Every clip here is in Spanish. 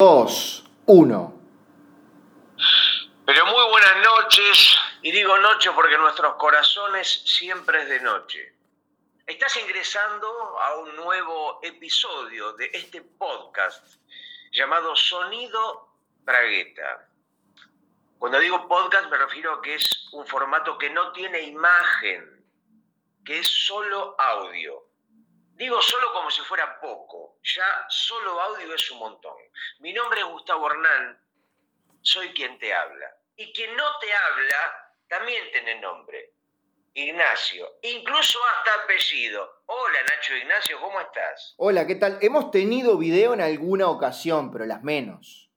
2, 1. Pero muy buenas noches, y digo noche porque nuestros corazones siempre es de noche. Estás ingresando a un nuevo episodio de este podcast llamado Sonido Bragueta. Cuando digo podcast me refiero a que es un formato que no tiene imagen, que es solo audio. Digo solo como si fuera poco, ya solo audio es un montón. Mi nombre es Gustavo Hernán, soy quien te habla. Y quien no te habla también tiene nombre, Ignacio, incluso hasta apellido. Hola Nacho Ignacio, ¿cómo estás? Hola, ¿qué tal? Hemos tenido video en alguna ocasión, pero las menos.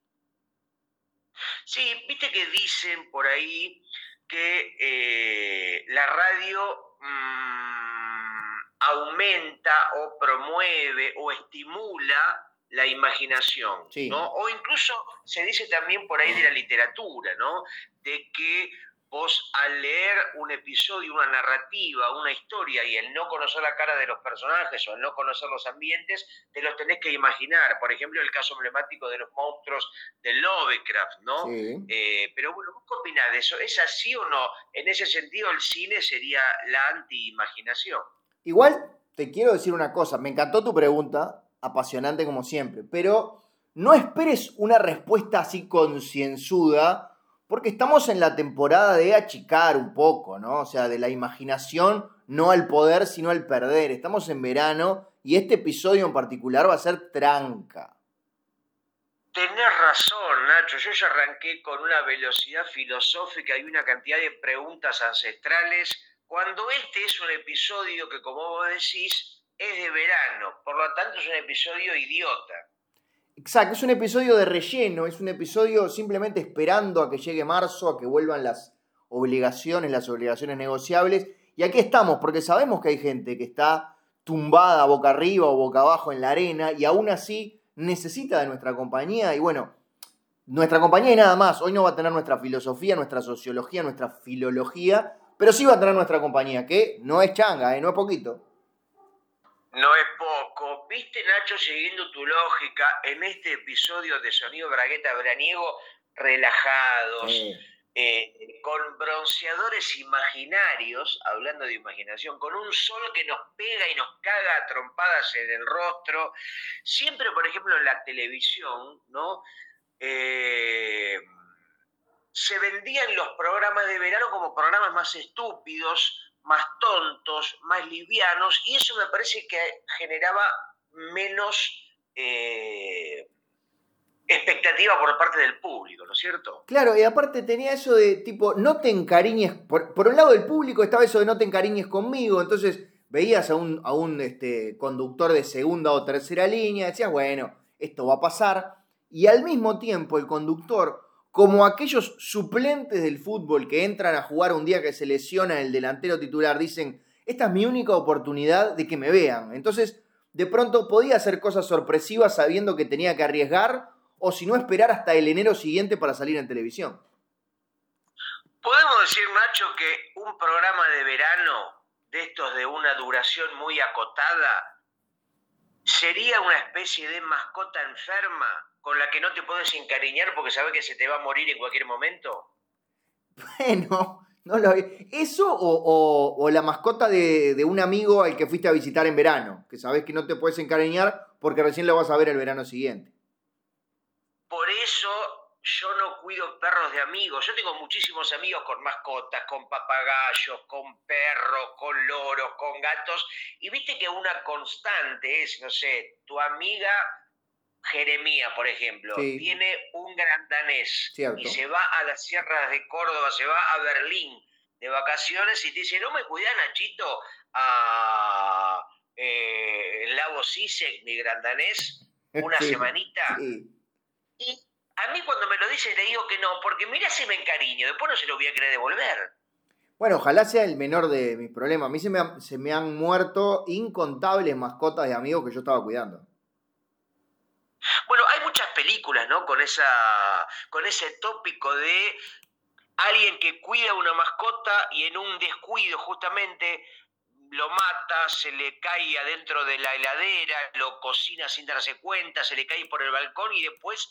Sí, viste que dicen por ahí que eh, la radio mm, aumenta o promueve o estimula la imaginación, Sí. ¿no? O incluso se dice también por ahí de la literatura, ¿no? De que vos al leer un episodio, una narrativa, una historia y el no conocer la cara de los personajes o el no conocer los ambientes, te los tenés que imaginar. Por ejemplo, el caso emblemático de los monstruos de Lovecraft, ¿no? Sí. Eh, pero bueno, ¿vos qué opinás de eso? ¿Es así o no? En ese sentido, el cine sería la anti-imaginación. Igual te quiero decir una cosa, me encantó tu pregunta, apasionante como siempre, pero no esperes una respuesta así concienzuda, porque estamos en la temporada de achicar un poco, ¿no? O sea, de la imaginación, no al poder, sino al perder. Estamos en verano y este episodio en particular va a ser tranca. Tenés razón, Nacho. Yo ya arranqué con una velocidad filosófica y una cantidad de preguntas ancestrales, cuando este es un episodio que, como vos decís, es de verano. Por lo tanto, es un episodio idiota. Exacto, es un episodio de relleno, es un episodio simplemente esperando a que llegue marzo, a que vuelvan las obligaciones, las obligaciones negociables. Y aquí estamos, porque sabemos que hay gente que está tumbada boca arriba o boca abajo en la arena y aún así necesita de nuestra compañía. Y bueno, nuestra compañía y nada más. Hoy no va a tener nuestra filosofía, nuestra sociología, nuestra filología, pero sí va a tener nuestra compañía, que no es changa, ¿eh? no es poquito. No es poco. ¿Viste, Nacho, siguiendo tu lógica, en este episodio de Sonido Bragueta Veraniego, relajados, eh, con bronceadores imaginarios, hablando de imaginación, con un sol que nos pega y nos caga a trompadas en el rostro. Siempre, por ejemplo, en la televisión, ¿no? Eh, se vendían los programas de verano como programas más estúpidos, más tontos, más livianos, y eso me parece que generaba menos eh, expectativa por parte del público, ¿no es cierto? Claro, y aparte tenía eso de tipo, no te encariñes, por, por un lado del público estaba eso de no te encariñes conmigo, entonces veías a un, a un este, conductor de segunda o tercera línea, decías, bueno, esto va a pasar, y al mismo tiempo el conductor, como aquellos suplentes del fútbol que entran a jugar un día que se lesiona el delantero titular, dicen, esta es mi única oportunidad de que me vean, entonces de pronto podía hacer cosas sorpresivas sabiendo que tenía que arriesgar, o si no esperar hasta el enero siguiente para salir en televisión. Podemos decir, Nacho, que un programa de verano de estos de una duración muy acotada sería una especie de mascota enferma con la que no te puedes encariñar porque sabes que se te va a morir en cualquier momento. Bueno, no lo ¿Eso o, o- o la mascota de, de un amigo al que fuiste a visitar en verano? Que sabes que no te puedes encariñar porque recién lo vas a ver el verano siguiente. Por eso yo no cuido perros de amigos. Yo tengo muchísimos amigos con mascotas, con papagayos, con perros, con loros, con gatos. Y viste que una constante es, no sé, tu amiga Jeremía, por ejemplo, Sí. tiene un gran danés Cierto. y se va a las sierras de Córdoba, se va a Berlín de vacaciones y te dice, ¿no me cuidan, Nachito, a eh, lago Sisek, mi gran danés, una Sí, semanita? sí. Y a mí cuando me lo dice le digo que no, porque mira si me encariño, después no se lo voy a querer devolver. Bueno, ojalá sea el menor de mis problemas. A mí se me, han- se me han muerto incontables mascotas de amigos que yo estaba cuidando. Bueno, hay muchas películas, ¿no? Con esa, con ese tópico de alguien que cuida una mascota y en un descuido justamente lo mata, se le cae adentro de la heladera, lo cocina sin darse cuenta, se le cae por el balcón y después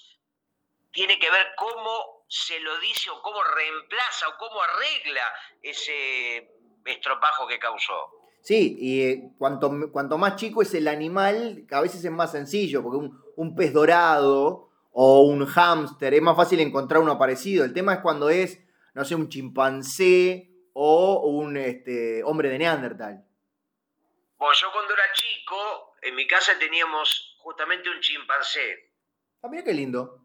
tiene que ver cómo se lo dice o cómo reemplaza o cómo arregla ese estropajo que causó. Sí, y eh, cuanto, cuanto más chico es el animal, a veces es más sencillo, porque un, un pez dorado o un hámster es más fácil encontrar uno parecido. El tema es cuando es, no sé, un chimpancé o un este, hombre de Neandertal. Bueno, yo cuando era chico, en mi casa teníamos justamente un chimpancé. Ah, mira qué lindo.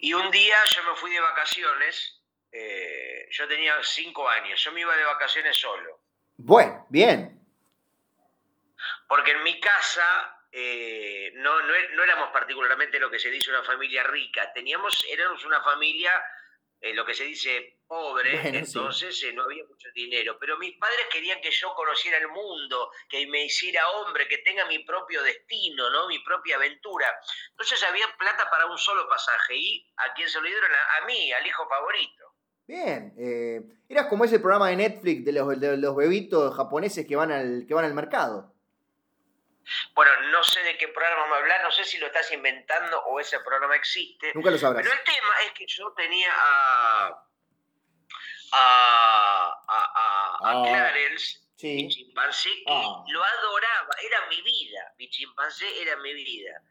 Y un día yo me fui de vacaciones, eh, yo tenía cinco años, yo me iba de vacaciones solo. Bueno, bien. Porque en mi casa eh, no, no, no, éramos particularmente lo que se dice una familia rica, teníamos, éramos una familia eh, lo que se dice pobre, entonces eh, no había mucho dinero. Pero mis padres querían que yo conociera el mundo, que me hiciera hombre, que tenga mi propio destino, ¿no? mi propia aventura. Entonces había plata para un solo pasaje. ¿Y a quién se lo dieron? A, mí, al hijo favorito. Bien, eh, eras como ese programa de Netflix de los, de los bebitos japoneses que van al, que van al mercado. Bueno, no sé de qué programa me hablas, no sé si lo estás inventando o ese programa existe. Nunca lo sabrás. Pero el tema es que yo tenía a. a. a, a, Clarence, mi chimpancé, que ah. lo adoraba, era mi vida. Mi chimpancé era mi vida.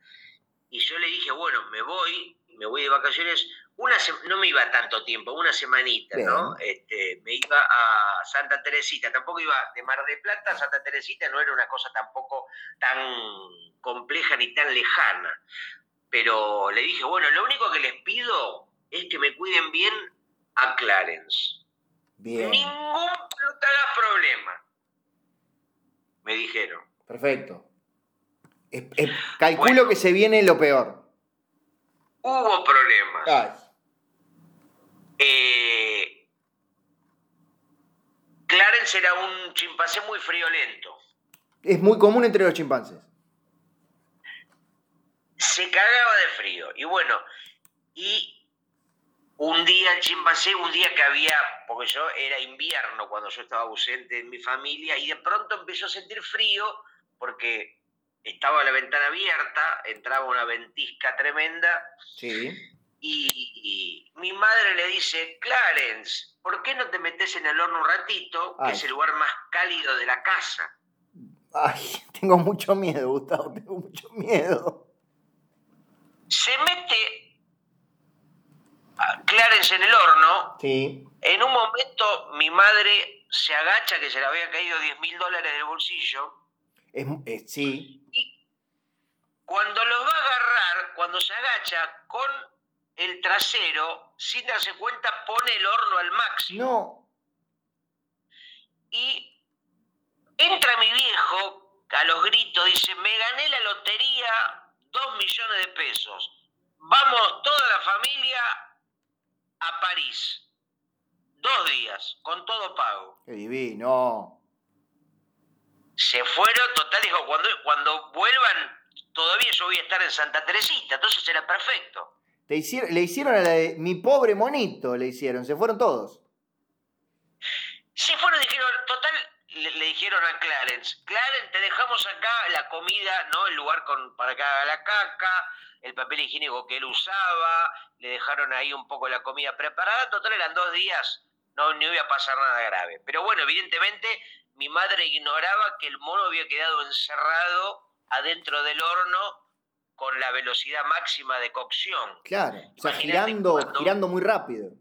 Y yo le dije, bueno, me voy, me voy de vacaciones una no me iba tanto tiempo, una semanita, ¿no? Este, me iba a Santa Teresita, tampoco iba de Mar de Plata a Santa Teresita, no era una cosa tampoco tan compleja ni tan lejana. Pero le dije, bueno, lo único que les pido es que me cuiden bien a Clarence. Bien. Ningún problema. Me dijeron. Perfecto. calculo que se viene lo peor. Hubo problemas. Eh, Clarence era un chimpancé muy friolento. Es muy común entre los chimpancés. Se cagaba de frío. Y bueno, y un día el chimpancé, un día que había, porque yo era invierno cuando yo estaba ausente en mi familia, y de pronto empezó a sentir frío porque estaba la ventana abierta, entraba una ventisca tremenda. Sí. Y, mi madre le dice, Clarence, ¿por qué no te metes en el horno un ratito, que es el lugar más cálido de la casa? Ay, tengo mucho miedo, Gustavo, tengo mucho miedo. Se mete Clarence en el horno. Sí. En un momento mi madre se agacha, que se le había caído 10 mil dólares del bolsillo. Es, sí. Y cuando lo va a agarrar, cuando se agacha con el trasero, sin darse cuenta, pone el horno al máximo. No. Y entra mi viejo a los gritos, dice, me gané la lotería, dos millones de pesos. Vamos toda la familia a París. Dos días, con todo pago. Qué divino. Se fueron, total, dijo, cuando, cuando vuelvan, todavía yo voy a estar en Santa Teresita, entonces era perfecto le hicieron a la de mi pobre monito, le hicieron, se fueron todos. Se fueron, dijeron, total, le, dijeron a Clarence, Clarence, te dejamos acá la comida, ¿no? El lugar con, para que haga la caca, el papel higiénico que él usaba, le dejaron ahí un poco la comida preparada, total eran dos días, no, no iba a pasar nada grave. Pero bueno, evidentemente mi madre ignoraba que el mono había quedado encerrado adentro del horno con la velocidad máxima de cocción. Claro, o sea, girando, girando muy rápido.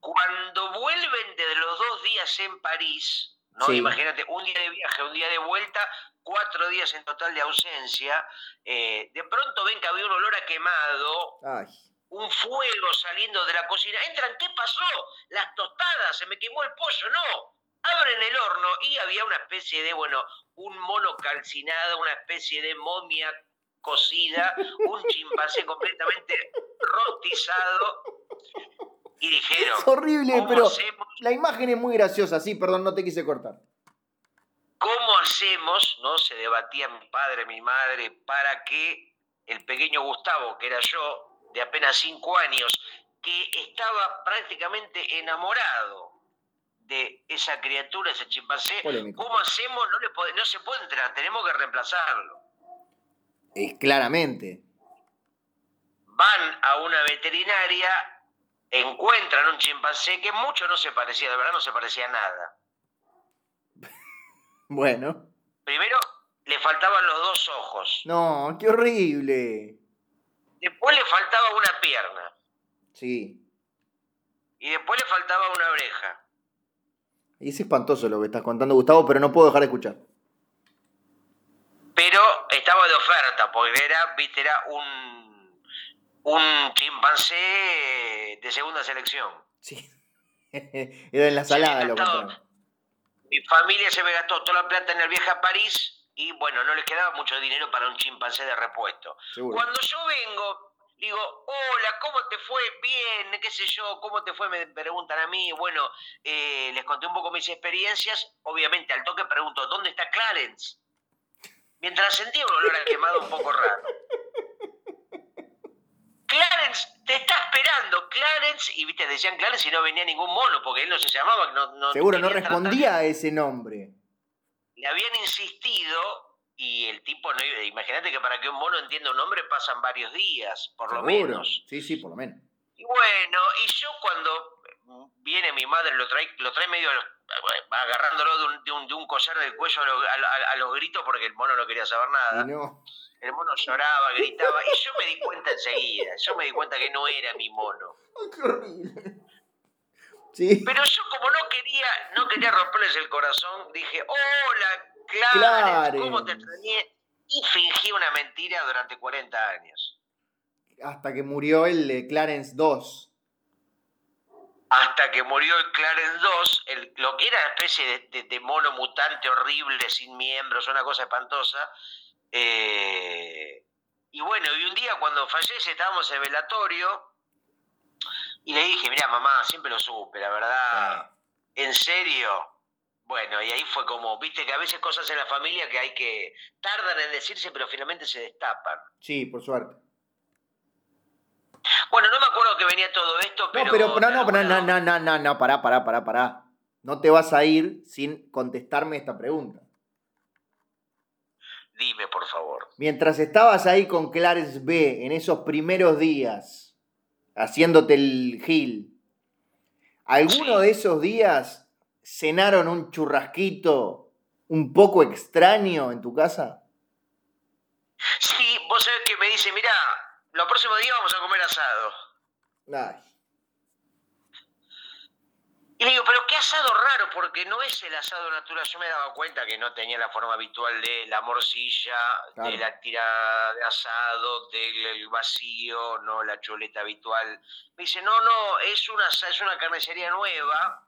Cuando vuelven de los dos días en París, ¿no? Imagínate, un día de viaje, un día de vuelta, cuatro días en total de ausencia, eh, de pronto ven que había un olor a quemado, un fuego saliendo de la cocina. Entran, ¿qué pasó? Las tostadas, se me quemó el pollo, no. Abren el horno y había una especie de, bueno, un mono calcinado, una especie de momia cocida, un chimpancé completamente rostizado. Y dijeron. Es horrible, pero la imagen es muy graciosa. Sí, perdón, no te quise cortar. ¿Cómo hacemos, no? Se debatía mi padre, mi madre, para que el pequeño Gustavo, que era yo, de apenas cinco años, que estaba prácticamente enamorado de esa criatura, ese chimpancé, ¿cómo hacemos? No, le no se puede entrar, tenemos que reemplazarlo. Eh, claramente. van a una veterinaria, encuentran un chimpancé que mucho no se parecía, de verdad no se parecía a nada. Bueno. Primero, le faltaban los dos ojos. No, qué horrible. Después le faltaba una pierna. Sí. Y después le faltaba una oreja. Y es espantoso lo que estás contando, Gustavo, pero no puedo dejar de escuchar. Pero estaba de oferta, porque era, viste, era un, un chimpancé de segunda selección. Sí. era en la salada lo que Mi familia se me gastó toda la plata en el viaje a París y bueno, no les quedaba mucho dinero para un chimpancé de repuesto. Cuando yo vengo, digo, hola, ¿cómo te fue? Bien, qué sé yo, ¿cómo te fue? Me preguntan a mí. Bueno, eh, les conté un poco mis experiencias. Obviamente, al toque pregunto, ¿dónde está Clarence? Mientras sentía un olor a quemado un poco raro. Clarence te está esperando, Clarence, y viste, decían Clarence y no venía ningún mono, porque él no se llamaba, no, Seguro, no respondía a ese nombre. Le habían insistido y el tipo no imagínate que para que un mono entienda un nombre pasan varios días, por lo menos. Sí, sí, por lo menos. Y bueno, y yo cuando viene mi madre, lo trae, lo trae medio agarrándolo de un, de un, de un collar del cuello a, los gritos porque el mono no quería saber nada. El mono lloraba, gritaba, y yo me di cuenta enseguida, yo me di cuenta que no era mi mono. Ay, qué horrible. Sí. Pero yo como no quería, no quería romperles el corazón, dije, hola, Claro, ¿cómo te extrañé? Y fingí una mentira durante 40 años. Hasta que murió el de Clarence 2. Hasta que murió el Clarence 2, el, lo que era una especie de, mono mutante horrible, sin miembros, una cosa espantosa. Eh, y bueno, y un día cuando fallece estábamos en el velatorio y le dije, mira mamá, siempre lo supe, la verdad, en serio, bueno, y ahí fue como, viste que a veces cosas en la familia que hay que tardan en decirse, pero finalmente se destapan. Sí, por suerte. Bueno, no me acuerdo que venía todo esto, pero. No, pero, pero no, no, no, no, no, no, no, pará, pará, pará, pará. No te vas a ir sin contestarme esta pregunta. Dime, por favor. Mientras estabas ahí con Clarence B en esos primeros días, haciéndote el gil, ¿alguno sí. de esos días cenaron un churrasquito un poco extraño en tu casa? Sí, vos sabés que me dice, mirá, los próximos días vamos a comer asado. Ay. Y le digo, pero qué asado raro, porque no es el asado natural. Yo me daba cuenta que no tenía la forma habitual de la morcilla, de la tirada de asado, del vacío, no la chuleta habitual. Me dice, no, no, es una, es una carnicería nueva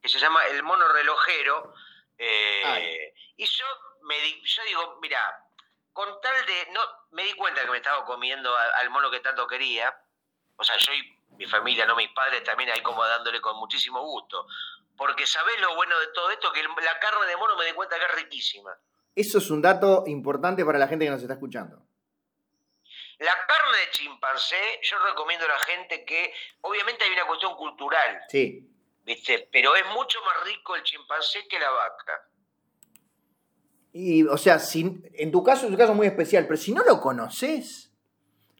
que se llama El Mono Relojero. Eh, y yo, me yo digo, mira, con tal de. no Me di cuenta que me estaba comiendo al mono que tanto quería. O sea, yo y mi familia, no mis padres, también ahí como dándole con muchísimo gusto. Porque sabés lo bueno de todo esto, que la carne de mono me di cuenta que es riquísima. Eso es un dato importante para la gente que nos está escuchando. La carne de chimpancé, yo recomiendo a la gente que, obviamente hay una cuestión cultural. Sí. Pero es mucho más rico el chimpancé que la vaca. Y, o sea, si, en tu caso es un caso muy especial, pero si no lo conoces,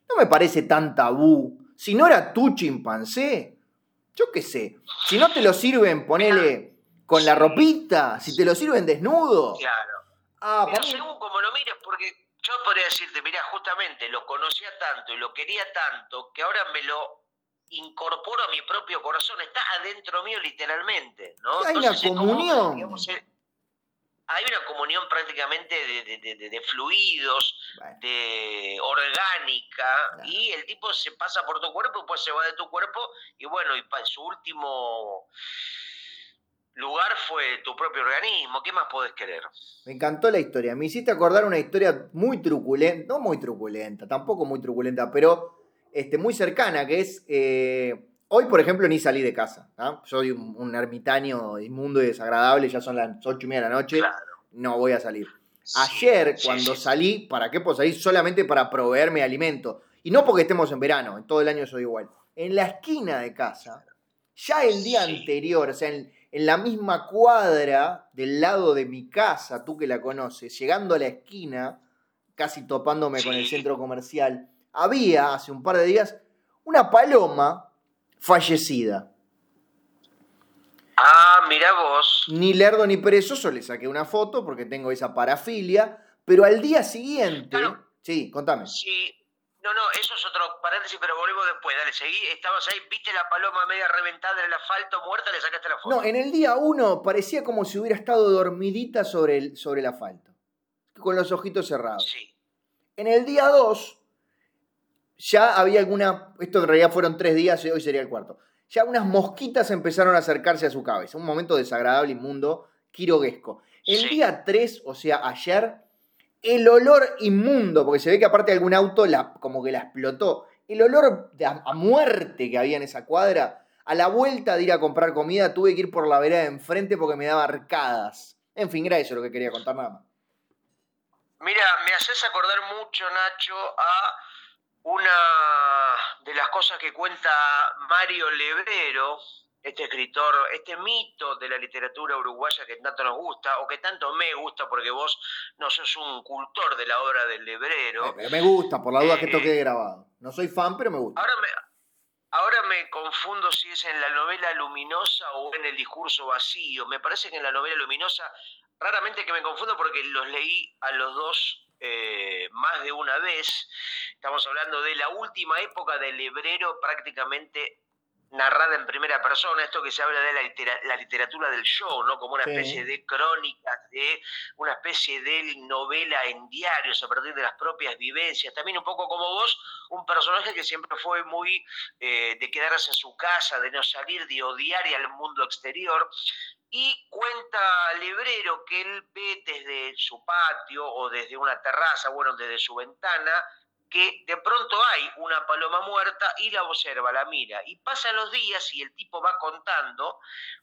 no me parece tan tabú. Si no era tu chimpancé, yo qué sé. Si no te lo sirven, ponele con la ropita, si te lo sirven desnudo. Claro. Ah, pero según como lo mires, porque yo podría decirte, mira, justamente lo conocía tanto y lo quería tanto que ahora me lo incorporo a mi propio corazón, está adentro mío literalmente, ¿no? Hay una comunión. Eh, hay una comunión prácticamente de, fluidos, de orgánica, y el tipo se pasa por tu cuerpo, después se va de tu cuerpo, y bueno, y su último lugar fue tu propio organismo. ¿Qué más podés querer? Me encantó la historia. Me hiciste acordar una historia muy truculenta, no muy truculenta, tampoco muy truculenta, pero este, muy cercana, que es, eh, hoy por ejemplo ni salí de casa, soy un, ermitaño inmundo y desagradable, ya son las ocho y media de la noche, no voy a salir. Ayer, cuando salí, ¿para qué puedo salir? Solamente para proveerme alimento. Y no porque estemos en verano, en todo el año soy igual. En la esquina de casa, ya el día anterior, o sea, en, en, la misma cuadra del lado de mi casa, tú que la conoces, llegando a la esquina, casi topándome con el centro comercial, había hace un par de días una paloma fallecida. Ah, mira vos. Ni lerdo ni perezoso le saqué una foto porque tengo esa parafilia, pero al día siguiente... Sí, contame. Sí, no, no, eso es otro paréntesis, pero volvemos después. Dale, seguí. Estabas ahí, viste la paloma media reventada en el asfalto, muerta, le sacaste la foto. No, en el día uno parecía como si hubiera estado dormidita sobre el, sobre el asfalto, con los ojitos cerrados. Sí. En el día dos, ya había alguna. Esto en realidad fueron tres días, hoy sería el cuarto ya unas mosquitas empezaron a acercarse a su cabeza. Un momento desagradable, inmundo, quiroguesco. El día 3, o sea, ayer, el olor inmundo, porque se ve que aparte de algún auto la, como que la explotó, el olor a, muerte que había en esa cuadra, a la vuelta de ir a comprar comida tuve que ir por la vereda de enfrente porque me daba arcadas. En fin, era eso lo que quería contar nada más. Mira, me haces acordar mucho, Nacho, a una de las cosas que cuenta Mario Lebrero, este escritor, este mito de la literatura uruguaya que tanto nos gusta, o que tanto me gusta, porque vos no sos un cultor de la obra del Lebrero. Pero me gusta, por la duda que esto eh, quede grabado. No soy fan, pero me gusta. Ahora me, ahora me confundo si es en la novela luminosa o en el discurso vacío. Me parece que en la novela luminosa, raramente que me confundo porque los leí a los dos eh, más de una vez. Estamos hablando de la última época del hebrero prácticamente narrada en primera persona, esto que se habla de la, literatura del show, ¿no? Como una especie de crónicas, de una especie de novela en diarios a partir de las propias vivencias. También un poco como vos, un personaje que siempre fue muy eh, de quedarse en su casa, de no salir, de odiar y al mundo exterior. Y cuenta Lebrero que él ve desde su patio o desde una terraza, bueno, desde su ventana, que de pronto hay una paloma muerta y la observa, la mira. Y pasan los días y el tipo va contando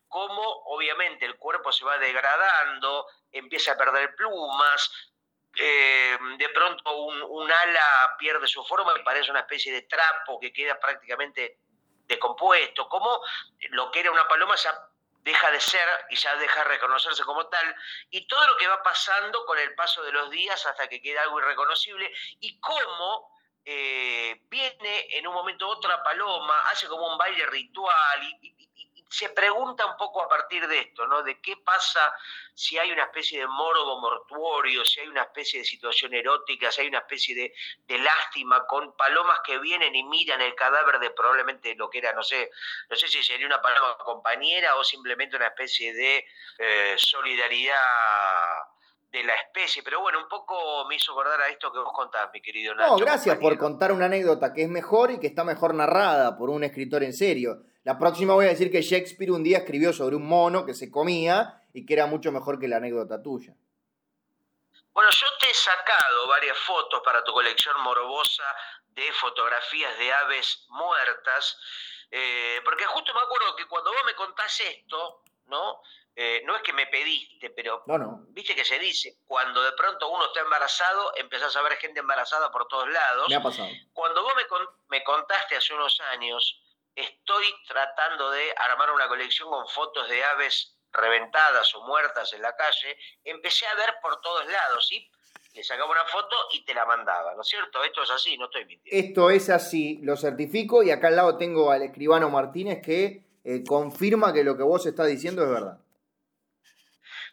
cómo obviamente el cuerpo se va degradando, empieza a perder plumas, eh, de pronto un, ala pierde su forma y parece una especie de trapo que queda prácticamente descompuesto, como lo que era una paloma ya deja de ser y ya deja de reconocerse como tal, y todo lo que va pasando con el paso de los días hasta que queda algo irreconocible, y cómo eh, viene en un momento otra paloma, hace como un baile ritual, y, se pregunta un poco a partir de esto, ¿no? De qué pasa si hay una especie de morbo mortuorio, si hay una especie de situación erótica, si hay una especie de, de, lástima con palomas que vienen y miran el cadáver de probablemente lo que era, no sé, no sé si sería una paloma compañera o simplemente una especie de eh, solidaridad de la especie, pero bueno, un poco me hizo acordar a esto que vos contás, mi querido Nacho. No, gracias por contar una anécdota que es mejor y que está mejor narrada por un escritor en serio. La próxima voy a decir que Shakespeare un día escribió sobre un mono que se comía y que era mucho mejor que la anécdota tuya. Bueno, yo te he sacado varias fotos para tu colección morbosa de fotografías de aves muertas, eh, porque justo me acuerdo que cuando vos me contás esto, ¿no? Eh, no es que me pediste, pero viste que se dice, cuando de pronto uno está embarazado, empezás a ver gente embarazada por todos lados. Me ha pasado. Cuando vos me, me contaste hace unos años, estoy tratando de armar una colección con fotos de aves reventadas o muertas en la calle, empecé a ver por todos lados y le sacaba una foto y te la mandaba, ¿no es cierto? Esto es así, no estoy mintiendo. Esto es así, lo certifico y acá al lado tengo al escribano Martínez que eh, confirma que lo que vos estás diciendo es verdad.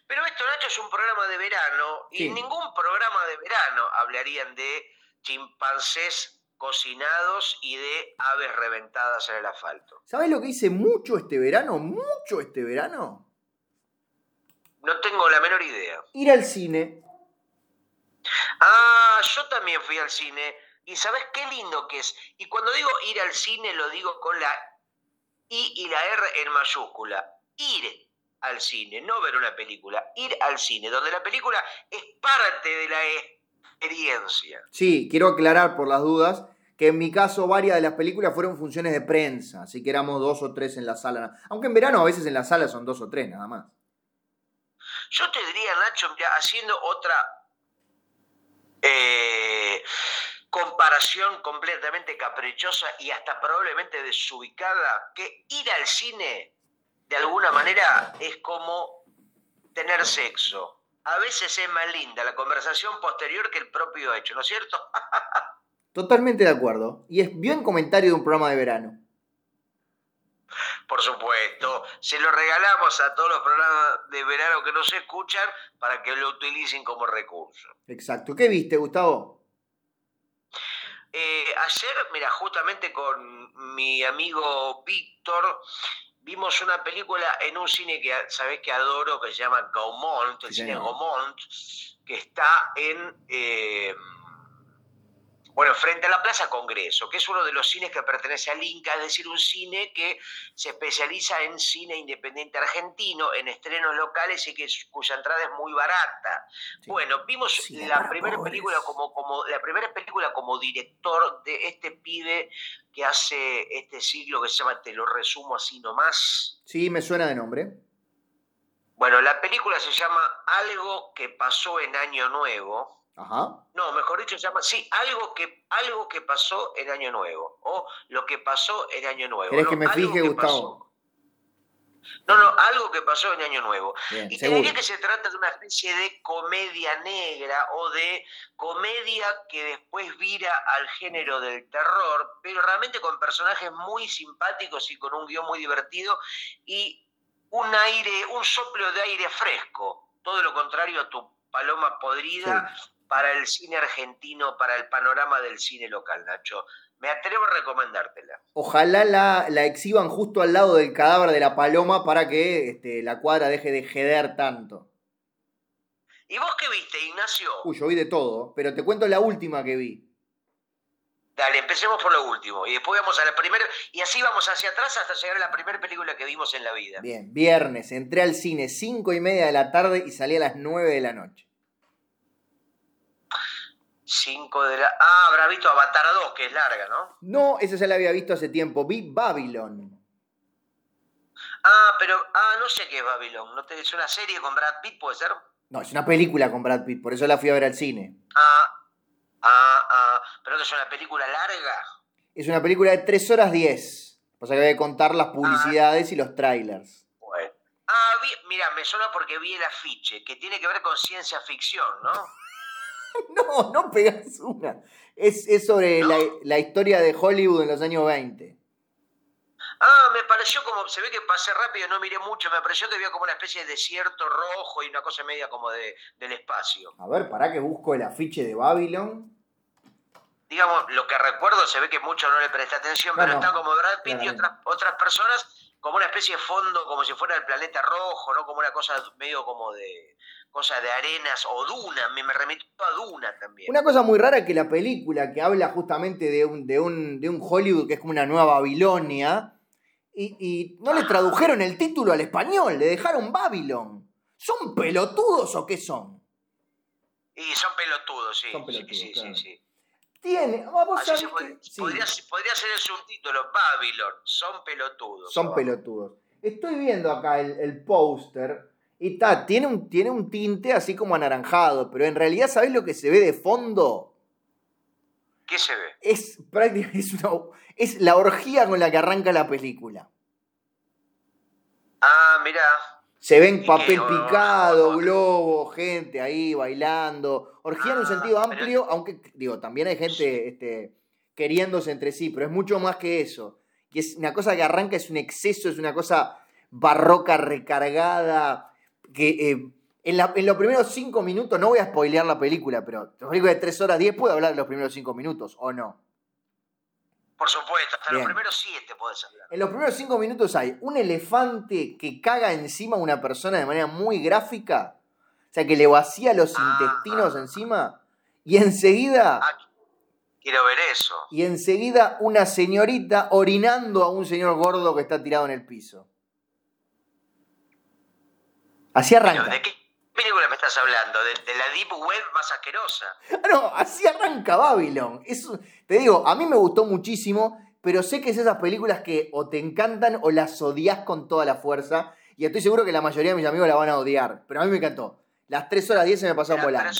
Pero esto, Nacho, es un programa de verano y en ningún programa de verano hablarían de chimpancés cocinados y de aves reventadas en el asfalto. ¿Sabes lo que hice mucho este verano? Mucho este verano. No tengo la menor idea. Ir al cine. Ah, yo también fui al cine. Y sabes qué lindo que es. Y cuando digo ir al cine lo digo con la I y la R en mayúscula. Ir al cine, no ver una película, ir al cine, donde la película es parte de la experiencia. Sí, quiero aclarar por las dudas que en mi caso varias de las películas fueron funciones de prensa, así que éramos dos o tres en la sala. Aunque en verano a veces en la sala son dos o tres nada más. Yo te diría, Nacho, haciendo otra eh, comparación completamente caprichosa y hasta probablemente desubicada, que ir al cine de alguna manera es como tener sexo. A veces es más linda la conversación posterior que el propio hecho, ¿no es cierto? Totalmente de acuerdo. Y es bien comentario de un programa de verano. Por supuesto, se lo regalamos a todos los programas de verano que nos escuchan para que lo utilicen como recurso. Exacto. ¿Qué viste, Gustavo? Eh, ayer, mira, justamente con mi amigo Víctor, vimos una película en un cine que sabés que adoro, que se llama Gaumont, el cine Gaumont, que está en... Eh, bueno, frente a la Plaza Congreso, que es uno de los cines que pertenece al Inca, es decir, un cine que se especializa en cine independiente argentino, en estrenos locales y que cuya entrada es muy barata. Bueno, vimos la primera película como, como la primera película como director de este pibe que hace este siglo que se llama Te lo resumo así nomás. Sí, me suena de nombre. Bueno, la película se llama Algo que pasó en Año Nuevo Ajá. No, mejor dicho, se llama, sí, algo que, algo que pasó en Año Nuevo, o lo que pasó en Año Nuevo. ¿Querés que me fije, Gustavo? No, no, algo que pasó en Año Nuevo. y te diría que se trata de una especie de comedia negra o de comedia que después vira al género del terror, pero realmente con personajes muy simpáticos y con un guion muy divertido y un aire, un soplo de aire fresco. Todo lo contrario a tu paloma podrida para el cine argentino, para el panorama del cine local, Nacho. Me atrevo a recomendártela. Ojalá la, la exhiban justo al lado del cadáver de la paloma para que este, la cuadra deje de jeder tanto. ¿Y vos qué viste, Ignacio? Uy, yo vi de todo, pero te cuento la última que vi. Dale, empecemos por lo último y después vamos a la primera y así vamos hacia atrás hasta llegar a la primera película que vimos en la vida. Bien, viernes, entré al cine cinco y media de la tarde y salí a las 9 de la noche. 5 de la... Ah, habrá visto Avatar 2, que es larga, ¿no? No, esa ya la había visto hace tiempo. Vi Babylon. Ah, pero... Ah, no sé qué es Babylon. ¿No te... ¿Es una serie con Brad Pitt, puede ser? No, es una película con Brad Pitt, por eso la fui a ver al cine. Ah, ah, ah. ¿Pero que es una película larga? Es una película de 3 horas 10. O sea que voy a contar las publicidades y los trailers. Bueno. Ah, mira, me suena porque vi el afiche, que tiene que ver con ciencia ficción, ¿no? no, no pegas una. Es, sobre la, historia de Hollywood en los años 20. Ah, me pareció como, se ve que pasé rápido, no miré mucho, me pareció que había como una especie de desierto rojo y una cosa media como de, del espacio. A ver, para que busco el afiche de Babylon. Digamos, lo que recuerdo, se ve que mucho no le presté atención, pero están como Brad Pitt y otras, otras personas como una especie de fondo, como si fuera el planeta rojo, ¿no? Como una cosa medio como de cosa de arenas o duna, me, me remito a duna también. Una cosa muy rara que la película que habla justamente de un, de un, de un Hollywood que es como una nueva Babilonia, y, no le tradujeron el título al español, le dejaron Babylon. ¿Son pelotudos o qué son? Y son pelotudos, sí. Son pelotudos, sí, sí, sí, tiene. Vamos a podría, ser el subtítulo, Babylon, son pelotudos. Son pelotudos. Estoy viendo acá el, el póster y está, tiene un, tiene un tinte así como anaranjado, pero en realidad, ¿sabés lo que se ve de fondo? ¿Qué se ve? Es prácticamente es, es la orgía con la que arranca la película. Ah, mirá. Se ven papel picado, globo, gente ahí bailando. Orgía en un ah, sentido amplio, aunque, digo, también hay gente este, queriéndose entre sí, pero es mucho más que eso. Y es una cosa que arranca, es un exceso, es una cosa barroca, recargada, que eh, en, los primeros cinco minutos, no voy a spoilear la película, pero la película de tres horas diez puede hablar de los primeros cinco minutos, ¿o no? Por supuesto, hasta los primeros siete puedes hablar. En los primeros cinco minutos hay un elefante que caga encima a una persona de manera muy gráfica, o sea, que le vacía los ah, intestinos ah. encima, y enseguida... Ah, quiero ver eso. Y enseguida una señorita orinando a un señor gordo que está tirado en el piso. Así arranca. ¿De qué película me estás hablando? ¿De, la Deep Web más asquerosa? No, así arranca Babylon. te digo, a mí me gustó muchísimo, pero sé que es esas películas que o te encantan o las odias con toda la fuerza. Y estoy seguro que la mayoría de mis amigos la van a odiar. Pero a mí me encantó. Las 3 horas 10 se me pasaron volando.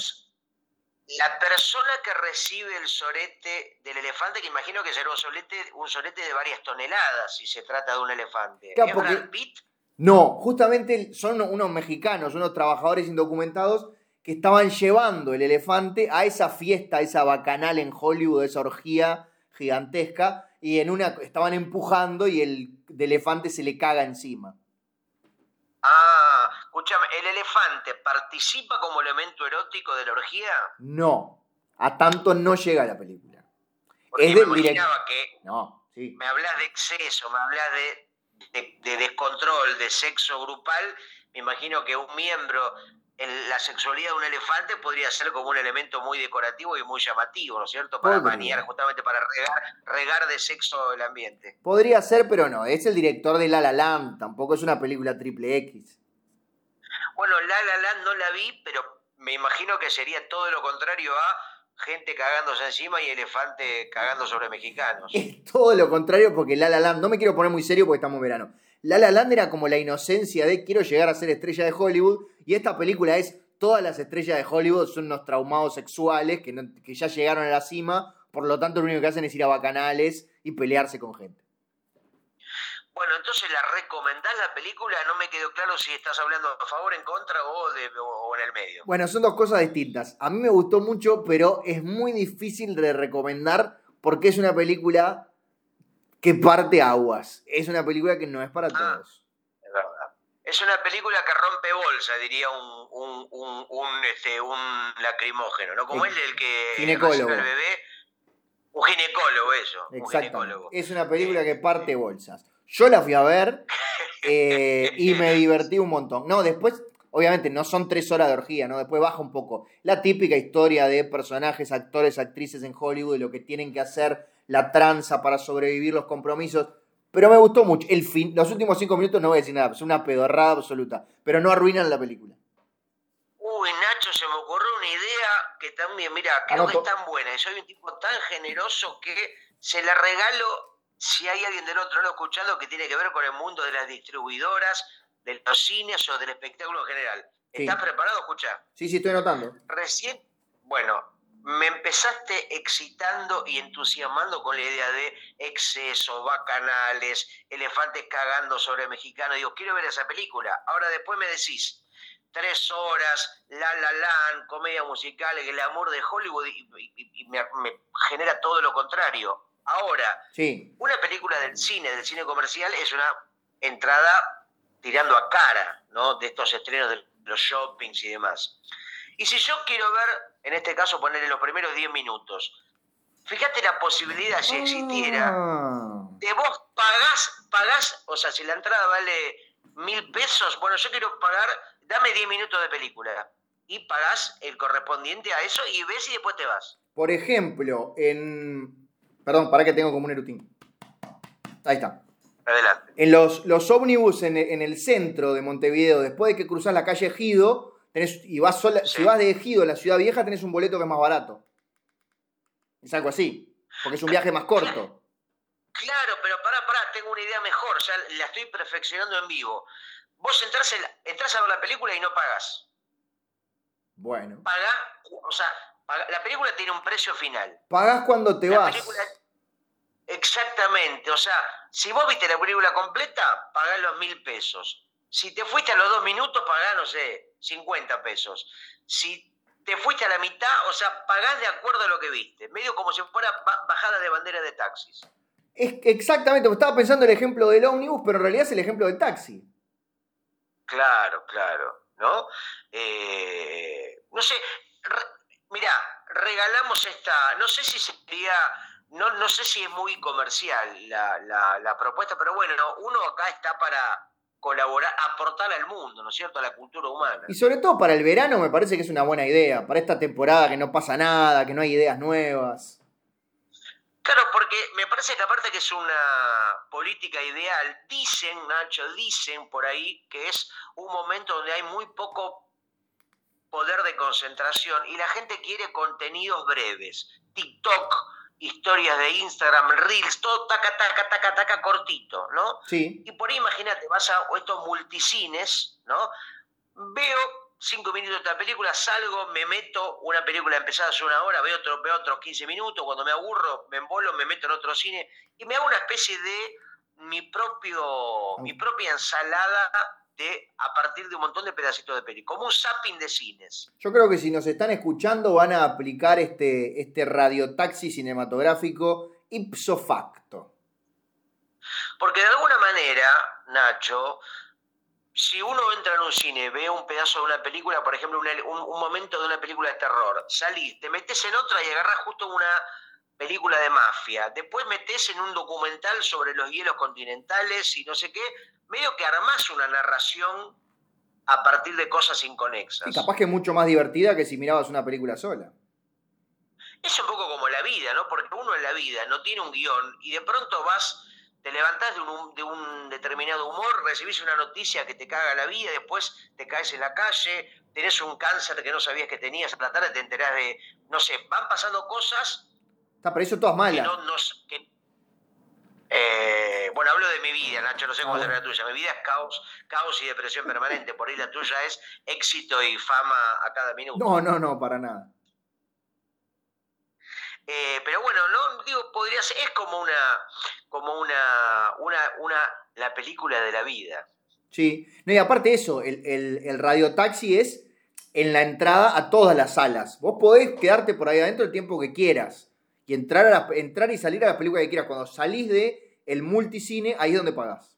La persona que recibe el sorete del elefante, que imagino que será un sorete, un sorete de varias toneladas si se trata de un elefante. ¿Es Brad Pitt? No, justamente son unos mexicanos, unos trabajadores indocumentados que estaban llevando el elefante a esa fiesta, a esa bacanal en Hollywood, esa orgía gigantesca, y en una estaban empujando y el elefante se le caga encima. Ah, escúchame, ¿el elefante participa como elemento erótico de la orgía? No, a tanto no llega la película. Porque me imaginaba que no, sí. me hablas de exceso, me hablas de, de descontrol, de sexo grupal, me imagino que un miembro la sexualidad de un elefante podría ser como un elemento muy decorativo y muy llamativo, ¿no es cierto? Para maniar, justamente para regar, de sexo el ambiente. Podría ser, pero no. Es el director de La La Land, tampoco es una película triple X. Bueno, La La Land no la vi, pero me imagino que sería todo lo contrario a gente cagándose encima y elefante cagando sobre mexicanos. Es todo lo contrario porque La La Land, no me quiero poner muy serio porque estamos en verano. La La Land era como la inocencia de quiero llegar a ser estrella de Hollywood y esta película es todas las estrellas de Hollywood son unos traumados sexuales que, que ya llegaron a la cima, por lo tanto lo único que hacen es ir a bacanales y pelearse con gente. Bueno, entonces la recomendás la película, no me quedó claro si estás hablando a favor, en contra o, de, o, en el medio. Bueno, son dos cosas distintas. A mí me gustó mucho, pero es muy difícil de recomendar porque es una película que parte aguas. Es una película que no es para ah, todos. Es verdad. Es una película que rompe bolsa, diría un, un, un, este, un lacrimógeno, ¿no? Como el del que ginecólogo. el bebé. Un ginecólogo, eso. Exacto. Es una película que parte bolsas. Yo la fui a ver eh, y me divertí un montón. No, después, obviamente, no son tres horas de orgía, ¿no? Después baja un poco. La típica historia de personajes, actores, actrices en Hollywood y lo que tienen que hacer la tranza para sobrevivir los compromisos. Pero me gustó mucho. El fin, los últimos cinco minutos no voy a decir nada, es una pedorrada absoluta. Pero no arruinan la película. Uy, Nacho, se me ocurrió una idea que también, mira, creo que es tan buena. Y soy un tipo tan generoso que se la regalo si hay alguien del otro lado escuchando que tiene que ver con el mundo de las distribuidoras, de los cines o del espectáculo en general. ¿Estás preparado? Escucha. Sí, sí, estoy notando. Recién, bueno, me empezaste excitando y entusiasmando con la idea de exceso, bacanales, elefantes cagando sobre mexicanos. Digo, quiero ver esa película. Ahora después me decís, tres horas, La La Land, comedia musical, el amor de Hollywood, y, me, genera todo lo contrario. Ahora, sí. una película del cine, del cine comercial, es una entrada tirando a cara, ¿no? De estos estrenos de los shoppings y demás. Y si yo quiero ver, en este caso, ponerle los primeros 10 minutos, fíjate la posibilidad, si existiera, ah. de vos pagás, pagás, o sea, si la entrada vale mil pesos, bueno, yo quiero pagar, dame 10 minutos de película. Y pagás el correspondiente a eso y ves y después te vas. Por ejemplo, en. Perdón, para que tengo como un erutín. Ahí está. Adelante. En los, los ómnibus en, en, el centro de Montevideo, después de que cruzas la calle Gido, y vas si vas de Ejido a la ciudad vieja, tenés un boleto que es más barato. Es algo así, porque es un viaje más corto. Claro, pero pará, pará, tengo una idea mejor, ya la estoy perfeccionando en vivo. Vos entras, a ver la película y no pagas. Bueno. Pagás, o sea, la película tiene un precio final. Pagás cuando te vas. exactamente, o sea, si vos viste la película completa, pagás los mil pesos. Si te fuiste a los dos minutos, pagás, no sé, 50 pesos. Si te fuiste a la mitad, o sea, pagás de acuerdo a lo que viste. Medio como si fuera bajada de bandera de taxis. Es exactamente, estaba pensando el ejemplo del ómnibus, pero en realidad es el ejemplo del taxi. Claro, claro, ¿no? Eh, no sé, mira, regalamos esta, no sé si sería, no, no sé si es muy comercial la, la propuesta, pero bueno, uno acá está para, colaborar, aportar al mundo, ¿no es cierto?, a la cultura humana. Y sobre todo para el verano me parece que es una buena idea, para esta temporada que no pasa nada, que no hay ideas nuevas. Claro, porque me parece que aparte que es una política ideal, dicen, Nacho, dicen por ahí que es un momento donde hay muy poco poder de concentración y la gente quiere contenidos breves. TikTok, historias de Instagram, Reels, todo taca, taca, taca, taca, cortito, ¿no? Sí. Y por ahí imagínate, vas a estos multicines, ¿no? Veo cinco minutos de la película, salgo, me meto, una película empezada hace una hora, veo, otro, veo otros 15 minutos, cuando me aburro, me embolo, me meto en otro cine y me hago una especie de mi propio, mi propia ensalada de, a partir de un montón de pedacitos de peli, como un zapping de cines. Yo creo que si nos están escuchando van a aplicar este, este radiotaxi cinematográfico ipso facto. Porque de alguna manera, Nacho, si uno entra en un cine, ve un pedazo de una película, por ejemplo, un, un, momento de una película de terror, salís, te metes en otra y agarras justo una película de mafia, después metes en un documental sobre los hielos continentales y no sé qué, medio que armás una narración a partir de cosas inconexas. Y capaz que es mucho más divertida que si mirabas una película sola. Es un poco como la vida, ¿no? Porque uno en la vida no tiene un guion y de pronto vas, te levantás de un, de un determinado humor, recibís una noticia que te caga la vida, después te caes en la calle, tenés un cáncer que no sabías que tenías, a la tarde te enterás de, no sé, van pasando cosas Está, pero eso todas malas. Eh, bueno, hablo de mi vida, Nacho, no sé cómo será la tuya. Mi vida es caos, caos y depresión permanente. Por ahí la tuya es éxito y fama a cada minuto. No, no, no, para nada. Eh, pero bueno, no digo, podría ser, es como una, como una, una, una, la película de la vida. Sí, no, y aparte de eso, el, el, el radiotaxi es en la entrada a todas las salas. Vos podés quedarte por ahí adentro el tiempo que quieras y entrar, a entrar y salir a la película que quieras. Cuando salís de el multicine, ahí es donde pagás.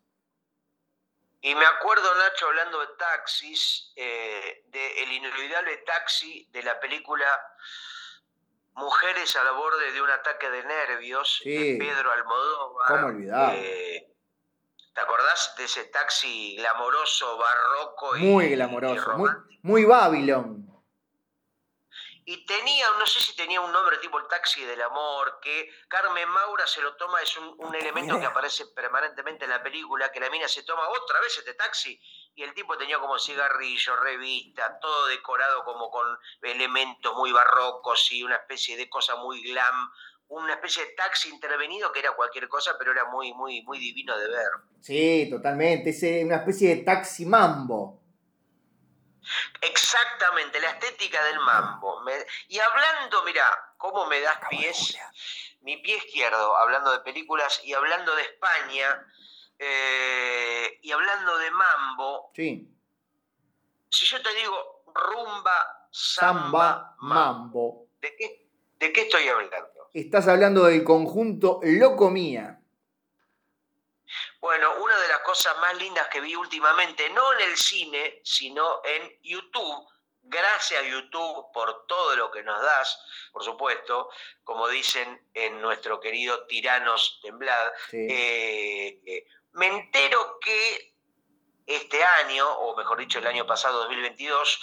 Y me acuerdo, Nacho, hablando de taxis, eh, de el inolvidable taxi de la película Mujeres a la borde de un ataque de nervios, de Pedro Almodóvar. ¿Cómo olvidar? Eh, ¿Te acordás de ese taxi glamoroso, barroco y Muy glamoroso, muy, muy Babylon. Y tenía, no sé si tenía un nombre tipo el taxi del amor, que Carmen Maura se lo toma, es un, elemento que aparece permanentemente en la película, que la mina se toma otra vez este taxi y el tipo tenía como cigarrillo, revista, todo decorado como con elementos muy barrocos y una especie de cosa muy glam, una especie de taxi intervenido que era cualquier cosa, pero era muy, muy, muy divino de ver. Sí, totalmente, es una especie de taxi mambo. Exactamente, la estética del mambo. y hablando, mira, cómo me das pies, mi pie izquierdo, hablando de películas y hablando de España eh, y hablando de mambo. Sí. Si yo te digo rumba, samba, mambo, ¿de qué, ¿de qué estoy hablando? Estás hablando del conjunto Locomía. Bueno, una de las cosas más lindas que vi últimamente, no en el cine, sino en YouTube, gracias a YouTube por todo lo que nos das, por supuesto, como dicen en nuestro querido Tiranos Temblad, eh, eh, me entero que este año, o mejor dicho el año pasado, 2022,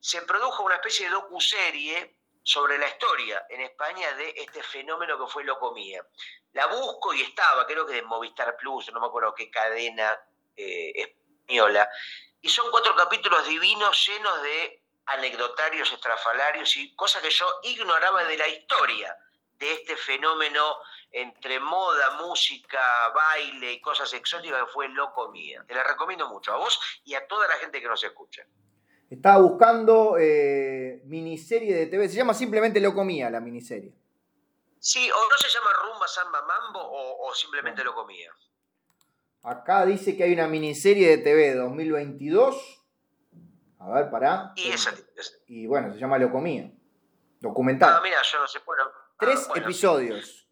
se produjo una especie de docuserie sobre la historia en España de este fenómeno que fue Locomía. La busco y estaba, creo que de Movistar Plus, no me acuerdo qué cadena eh, española, y son cuatro capítulos divinos llenos de anecdotarios estrafalarios y cosas que yo ignoraba de la historia de este fenómeno entre moda, música, baile y cosas exóticas que fue Locomía. Te la recomiendo mucho a vos y a toda la gente que nos escucha. Estaba buscando eh, miniserie de TV, se llama simplemente Locomía la miniserie. Sí, o no se llama Rumba Samba Mambo o, simplemente Locomía. Acá dice que hay una miniserie de TV 2022. A ver, pará. Y esa, Y bueno, se llama Locomía. Documental. Ah, mira, yo no sé. Bueno, tres ah, episodios.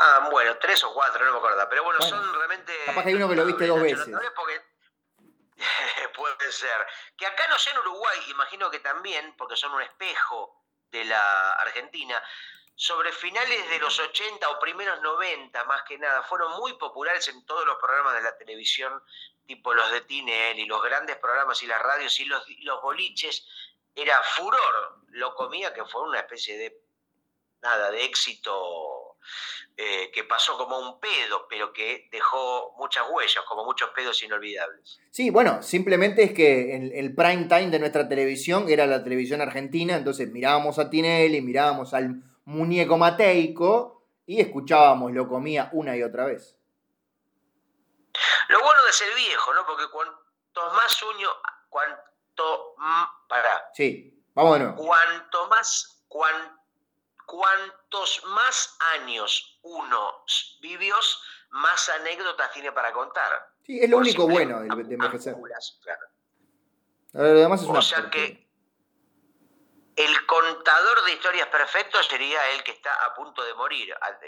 Ah, bueno, tres o cuatro, no me acuerdo. Pero bueno, son realmente. Capaz que hay uno que lo viste dos veces. Puede ser. Que acá no sé en Uruguay, imagino que también, porque son un espejo de la Argentina, sobre finales de los 80 o primeros 90, más que nada, fueron muy populares en todos los programas de la televisión, tipo los de Tinel y los grandes programas y las radios y los, los boliches. Era furor, lo comía que fue una especie de, nada, de éxito eh, que pasó como un pedo, pero que dejó muchas huellas, como muchos pedos inolvidables. Sí, bueno, simplemente es que el, el, prime time de nuestra televisión era la televisión argentina, entonces mirábamos a Tinelli, mirábamos al muñeco mateico y escuchábamos Lo comía una y otra vez. Lo bueno de ser viejo, ¿no? Porque cuanto más uño, cuanto... para. Sí, nuevo. Cuanto más... Cuanto cuantos más años uno vivió, más anécdotas tiene para contar. Sí, es lo único bueno de, de envejecer. Es una o sea que el contador de historias perfectos sería el que está a punto de morir a,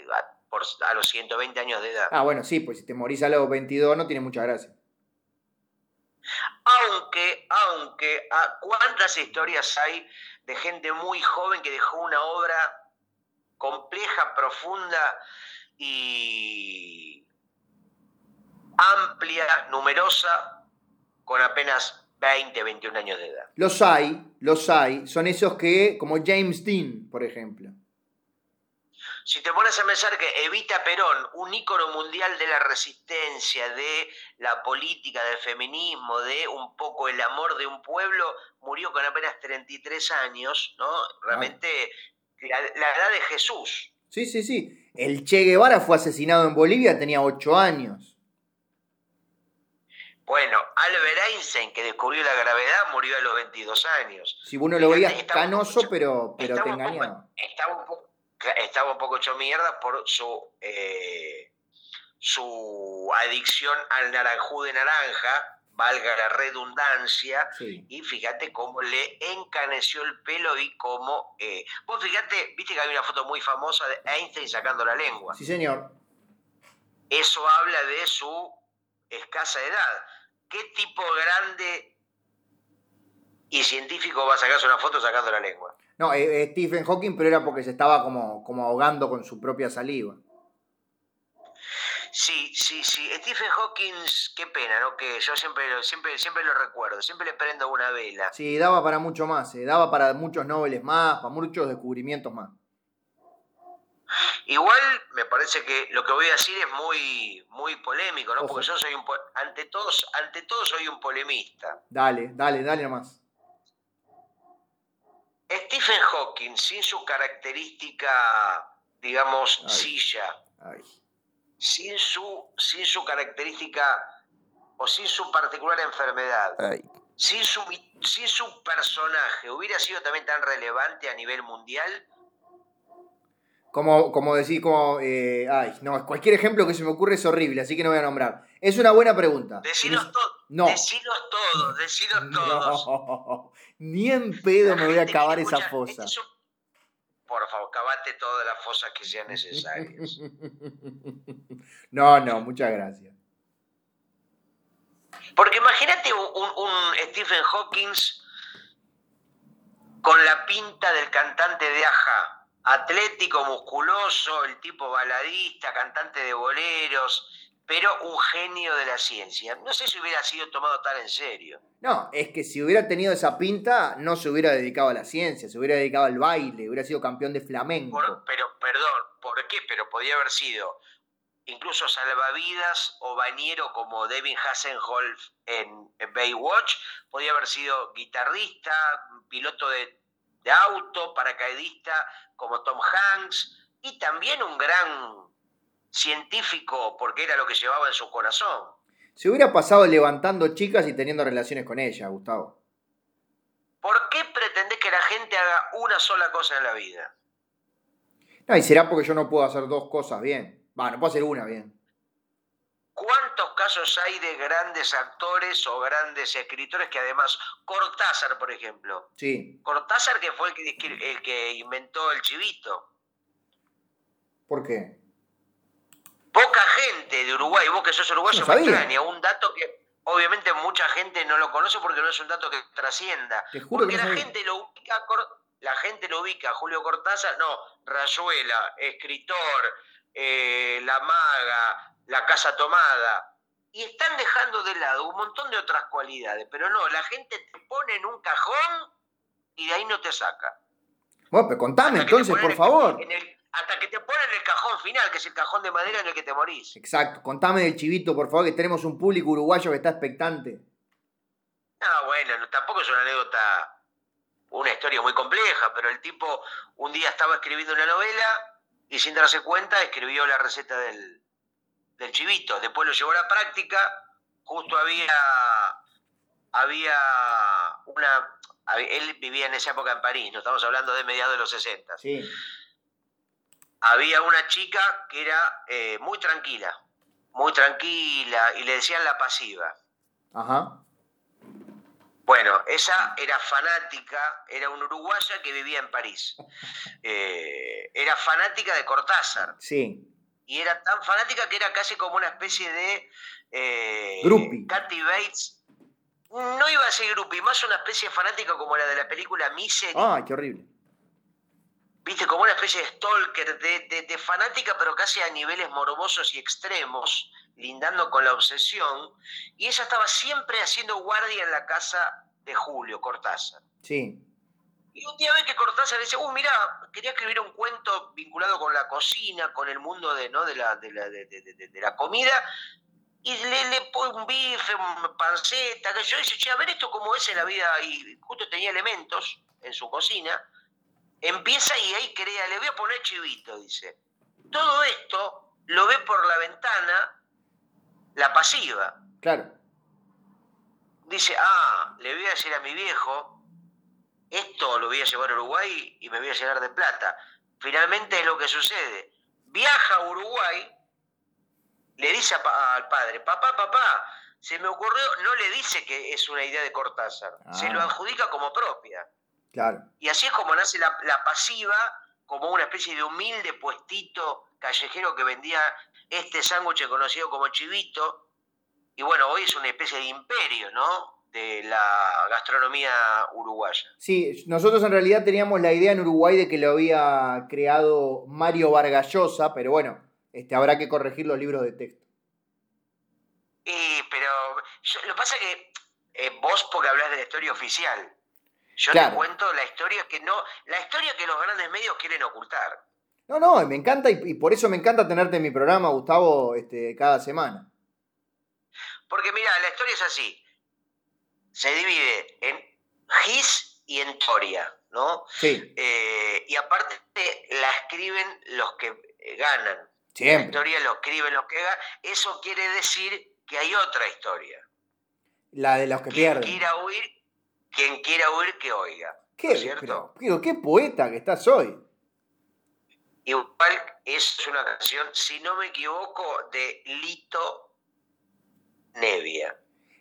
los 120 años de edad. Ah, bueno, sí, pues si te morís a los 22 no tiene mucha gracia. Aunque, aunque, ¿cuántas historias hay de gente muy joven que dejó una obra compleja, profunda y amplia, numerosa, con apenas 20, 21 años de edad. Los hay, los hay. Son esos que, como James Dean, por ejemplo. Si te pones a pensar que Evita Perón, un ícono mundial de la resistencia, de la política, del feminismo, de un poco el amor de un pueblo, murió con apenas 33 años, ¿no? Realmente la, la edad de Jesús. Sí, sí, sí. El Che Guevara fue asesinado en Bolivia, tenía 8 años. Bueno, Albert Einstein, que descubrió la gravedad, murió a los 22 años. Si uno lo veía canoso, pero, pero te engañaba. estaba, un poco, estaba un poco hecho mierda por su, eh, su adicción al naranjú de naranja, valga la redundancia, y fíjate cómo le encaneció el pelo y cómo... Eh, vos fíjate, viste que hay una foto muy famosa de Einstein sacando la lengua. Sí, señor. Eso habla de su escasa edad ¿qué tipo grande y científico va a sacarse una foto sacando la lengua? No, eh, eh, Stephen Hawking, pero era porque se estaba como, como ahogando con su propia saliva. Sí, sí, sí. Stephen Hawking, qué pena, ¿no? Que yo siempre, siempre, siempre lo recuerdo, siempre le prendo una vela. Sí, daba para mucho más, eh. daba para muchos noveles más, para muchos descubrimientos más. Igual me parece que lo que voy a decir es muy, muy polémico, ¿no? Porque yo soy un ante todos, ante todo soy un polemista. Dale, dale, dale nomás. Stephen Hawking, sin su característica, digamos, silla, Sin, su, sin su característica o sin su particular enfermedad, sin su, sin su personaje, hubiera sido también tan relevante a nivel mundial, como, como decir, como. Eh, ay, no, cualquier ejemplo que se me ocurre es horrible, así que no voy a nombrar. Es una buena pregunta. Decilos, todos, no. todos. No, ni en pedo me voy a acabar esa fosa. por favor, cavate todas las fosas que sean necesarias. no, no, muchas gracias. Porque imagínate un, un Stephen Hawking con la pinta del cantante de Aja atlético, musculoso, el tipo baladista, cantante de boleros, pero un genio de la ciencia. No sé si hubiera sido tomado tan en serio. No, es que si hubiera tenido esa pinta, no se hubiera dedicado a la ciencia, se hubiera dedicado al baile, hubiera sido campeón de flamenco. pero, perdón, ¿por qué? Pero podía haber sido incluso salvavidas o bañero como Devin Hassenholf en Baywatch, podía haber sido guitarrista, piloto de de auto, paracaidista como Tom Hanks y también un gran científico porque era lo que llevaba en su corazón. Se hubiera pasado levantando chicas y teniendo relaciones con ellas, Gustavo. ¿Por qué pretendés que la gente haga una sola cosa en la vida? No, y será porque yo no puedo hacer dos cosas bien. Bueno, no puedo hacer una bien. ¿Cuántos casos hay de grandes actores o grandes escritores que además, Cortázar, por ejemplo? Sí. Cortázar que fue el que, inventó el chivito. ¿Por qué? Poca gente de Uruguay, vos que sos uruguayo, me extraña, un dato que obviamente mucha gente no lo conoce porque no es un dato que trascienda. porque la gente lo ubica, la gente lo ubica, Julio Cortázar, no, Rayuela, escritor, eh, La Maga, la casa tomada. Y están dejando de lado un montón de otras cualidades, pero no, la gente te pone en un cajón y de ahí no te saca. Bueno, pero contame entonces, por favor. hasta que te ponen el cajón final, que es el cajón de madera en el que te morís. Exacto, contame del chivito, por favor, que tenemos un público uruguayo que está expectante. No, bueno, tampoco es una anécdota, una historia muy compleja, pero el tipo un día estaba escribiendo una novela y sin darse cuenta escribió la receta del, del chivito. Después lo llevó a la práctica. Justo había, había una... Él vivía en esa época en París, no estamos hablando de mediados de los 60. Sí. Había una chica que era eh, muy tranquila, muy tranquila, y le decían la pasiva. Ajá. Bueno, esa era fanática, era una uruguaya que vivía en París. Eh, era fanática de Cortázar. Sí. Y era tan fanática que era casi como una especie de... Eh. Kathy Bates. No iba a ser groupie, más una especie de fanática como la de la película Misery. Ah, qué horrible. Viste, como una especie de stalker, de, de- de fanática, pero casi a niveles morbosos y extremos, lindando con la obsesión. Y ella estaba siempre haciendo guardia en la casa de Julio Cortázar. Sí. Y un día ve que Cortázar dice, uh, mira, quería escribir un cuento vinculado con la cocina, con el mundo de, ¿no? de, la, de, la, de, de- de- de la comida, y le, le pone un bife, un panceta, que yo dice, che, a ver esto cómo es en la vida, y justo tenía elementos en su cocina, empieza y ahí crea, le voy a poner chivito, dice. Todo esto lo ve por la ventana la pasiva. Claro. Dice, ah, le voy a decir a mi viejo, esto lo voy a llevar a Uruguay y me voy a llenar de plata. Finalmente es lo que sucede. Viaja a Uruguay, le dice a al padre, papá, papá, se me ocurrió, no le dice que es una idea de Cortázar, se Ah. lo adjudica como propia. Claro. Y así es como nace la, la pasiva, como una especie de humilde puestito callejero que vendía este sándwich conocido como chivito. Y bueno, hoy es una especie de imperio, ¿no? De la gastronomía uruguaya. Sí, nosotros en realidad teníamos la idea en Uruguay de que lo había creado Mario Vargallosa, pero bueno, este, habrá que corregir los libros de texto. Y, pero yo- lo que pasa es que eh, vos porque hablas de la historia oficial. Yo Claro. te cuento la historia que no, la historia que los grandes medios quieren ocultar. No, no, me encanta y, y por eso me encanta tenerte en mi programa, Gustavo, este, cada semana. Porque mira, la historia es así. Se divide en Gis y en Toria, ¿no? Sí, Eh, y aparte la escriben los que eh, ganan. La siempre. historia lo escriben los que ganan. Eso quiere decir que hay otra historia. La de los que Quien pierden. quiera huir, quien quiera huir que oiga. ¿no ¿Qué, es cierto? pero, pero qué poeta que estás hoy. Igual es una canción, si no me equivoco, de Lito Nevia.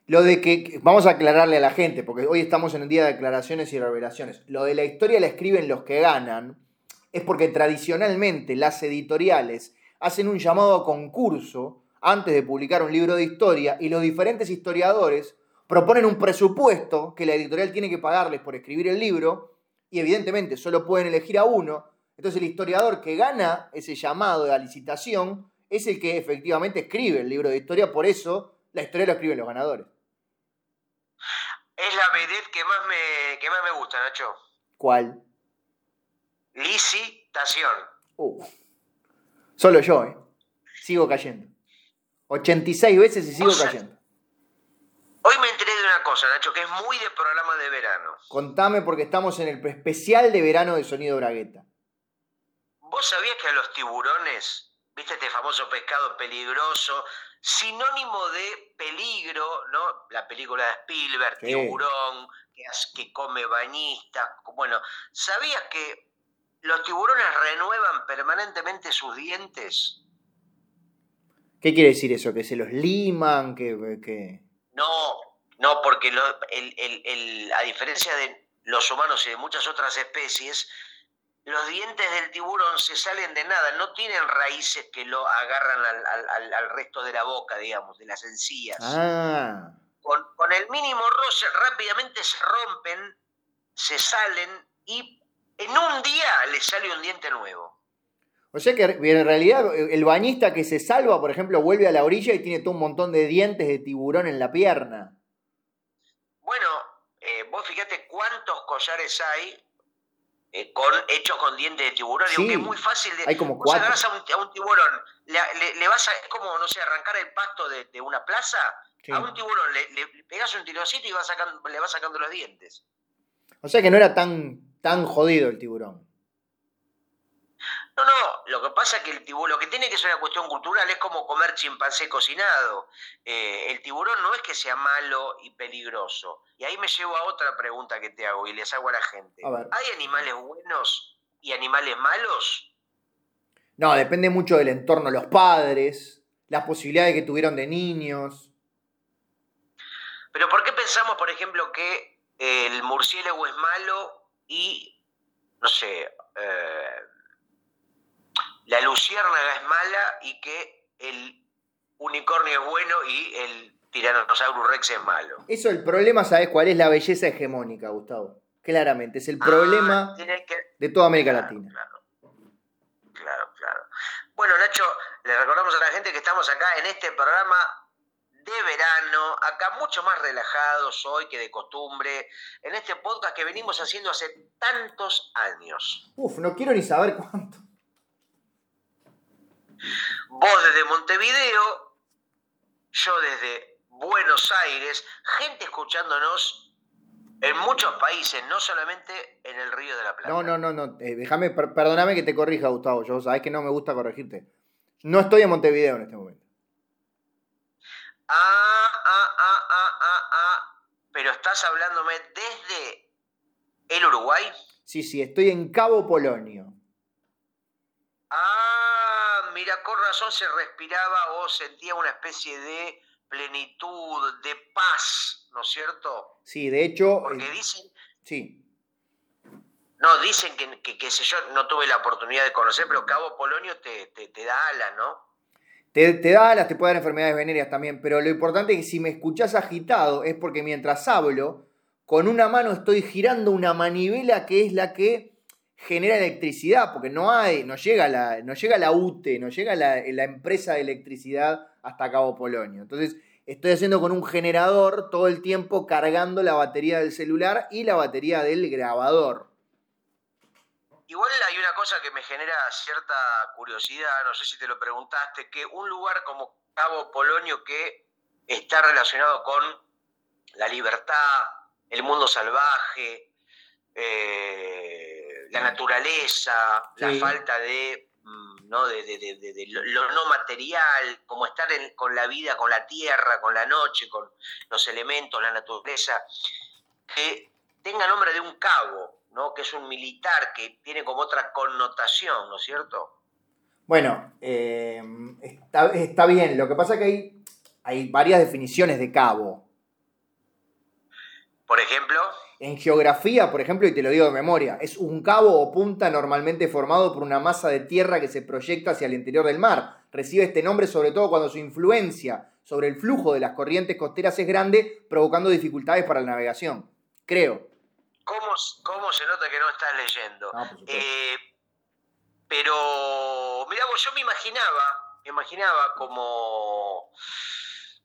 Lo de que, vamos a aclararle a la gente, porque hoy estamos en un día de declaraciones y revelaciones. Lo de la historia la escriben los que ganan, es porque tradicionalmente las editoriales hacen un llamado a concurso antes de publicar un libro de historia y los diferentes historiadores proponen un presupuesto que la editorial tiene que pagarles por escribir el libro y evidentemente solo pueden elegir a uno. Entonces el historiador que gana ese llamado de la licitación es el que efectivamente escribe el libro de historia, por eso la historia lo escriben los ganadores. Es la vedette que más me, que más me gusta, Nacho. ¿Cuál? Licitación. Uh. Solo yo, ¿eh? Sigo cayendo. 86 veces y sigo O sea- cayendo. Hoy me enteré de una cosa, Nacho, que es muy de programa de verano. Contame porque estamos en el especial de verano de Sonido Bragueta. ¿Vos sabías que a los tiburones, viste este famoso pescado peligroso, sinónimo de peligro, ¿no? La película de Spielberg, Sí. tiburón, que, come bañistas. Bueno, ¿sabías que los tiburones renuevan permanentemente sus dientes? ¿Qué quiere decir eso? ¿Que se los liman? ¿Que, que... No, no, porque lo- el- el- el- a diferencia de los humanos y de muchas otras especies, los dientes del tiburón se salen de nada, no tienen raíces que lo agarran al, al- al- al resto de la boca, digamos, de las encías. Ah, Con, con el mínimo roce rápidamente se rompen, se salen y en un día le sale un diente nuevo. o sea que en realidad el bañista que se salva, por ejemplo, vuelve a la orilla y tiene todo un montón de dientes de tiburón en la pierna. Bueno, eh, vos fíjate cuántos collares hay eh, con, hechos con dientes de tiburón. Sí, que es muy fácil de. hay como vos cuatro. agarrás a un, a un tiburón, le, le- le vas a. Es como, no sé, arrancar el pasto de, de una plaza. Sí. A un tiburón le, pegás un tironcito y vas sacando, le vas sacando los dientes. O sea que no era tan, tan jodido el tiburón. No, no, lo que pasa es que el tiburón, lo que tiene que ser una cuestión cultural es como comer chimpancé cocinado. Eh, el tiburón no es que sea malo y peligroso. Y ahí me llevo a otra pregunta que te hago y les hago a la gente. A. ¿Hay animales buenos y animales malos? No, depende mucho del entorno, los padres, las posibilidades que tuvieron de niños. Pero ¿por qué pensamos, por ejemplo, que el murciélago es malo y, no sé, eh, la luciérnaga es mala y que el unicornio es bueno y el Tyrannosaurus Rex es malo? Eso el problema, ¿sabes cuál es? La belleza hegemónica, Gustavo. Claramente, es el Ah, problema que- de toda América Claro, Latina. Claro, claro, claro. Bueno, Nacho, le recordamos a la gente que estamos acá en este programa de verano, acá mucho más relajados hoy que de costumbre, en este podcast que venimos haciendo hace tantos años. Uf, no quiero ni saber cuánto. Vos desde Montevideo, yo desde Buenos Aires, gente escuchándonos en muchos países, no solamente en el Río de la Plata. No, no, no, no. eh, déjame, per- perdóname que te corrija, Gustavo. Yo sabes que no me gusta corregirte. No estoy en Montevideo en este momento. Ah, ah, ah, ah, ah, ah. Pero estás hablándome desde el Uruguay. Sí, sí, estoy en Cabo Polonio. Ah, mira, con razón se respiraba o sentía una especie de plenitud, de paz, ¿no es cierto? Sí, de hecho, Porque dicen, sí. no, dicen que, que, que sé yo, no tuve la oportunidad de conocer, pero Cabo Polonio te, te, te da alas, ¿no? Te, te da alas, te puede dar enfermedades venéreas también, pero lo importante es que si me escuchás agitado es porque mientras hablo, con una mano estoy girando una manivela que es la que genera electricidad, porque no hay, no llega la, no llega la UTE, no llega la, la empresa de electricidad hasta Cabo Polonio. Entonces, estoy haciendo con un generador todo el tiempo cargando la batería del celular y la batería del grabador. Igual hay una cosa que me genera cierta curiosidad, no sé si te lo preguntaste, que un lugar como Cabo Polonio que está relacionado con la libertad, el mundo salvaje, eh, la naturaleza, Sí. la falta de, mm, ¿no? de, de- de- de- de lo, lo no material, como estar en- con la vida, con la tierra, con la noche, con los elementos, la naturaleza, que tenga nombre de un cabo, ¿no? que es un militar, que tiene como otra connotación, ¿no es cierto? Bueno, eh, está, está bien. Lo que pasa es que hay, hay varias definiciones de cabo. Por ejemplo, En geografía, por ejemplo, y te lo digo de memoria, es un cabo o punta normalmente formado por una masa de tierra que se proyecta hacia el interior del mar. Recibe este nombre sobre todo cuando su influencia sobre el flujo de las corrientes costeras es grande, provocando dificultades para la navegación. Creo. ¿cómo, cómo se nota que no estás leyendo? Eh, pero, mira, vos, yo me imaginaba, me imaginaba como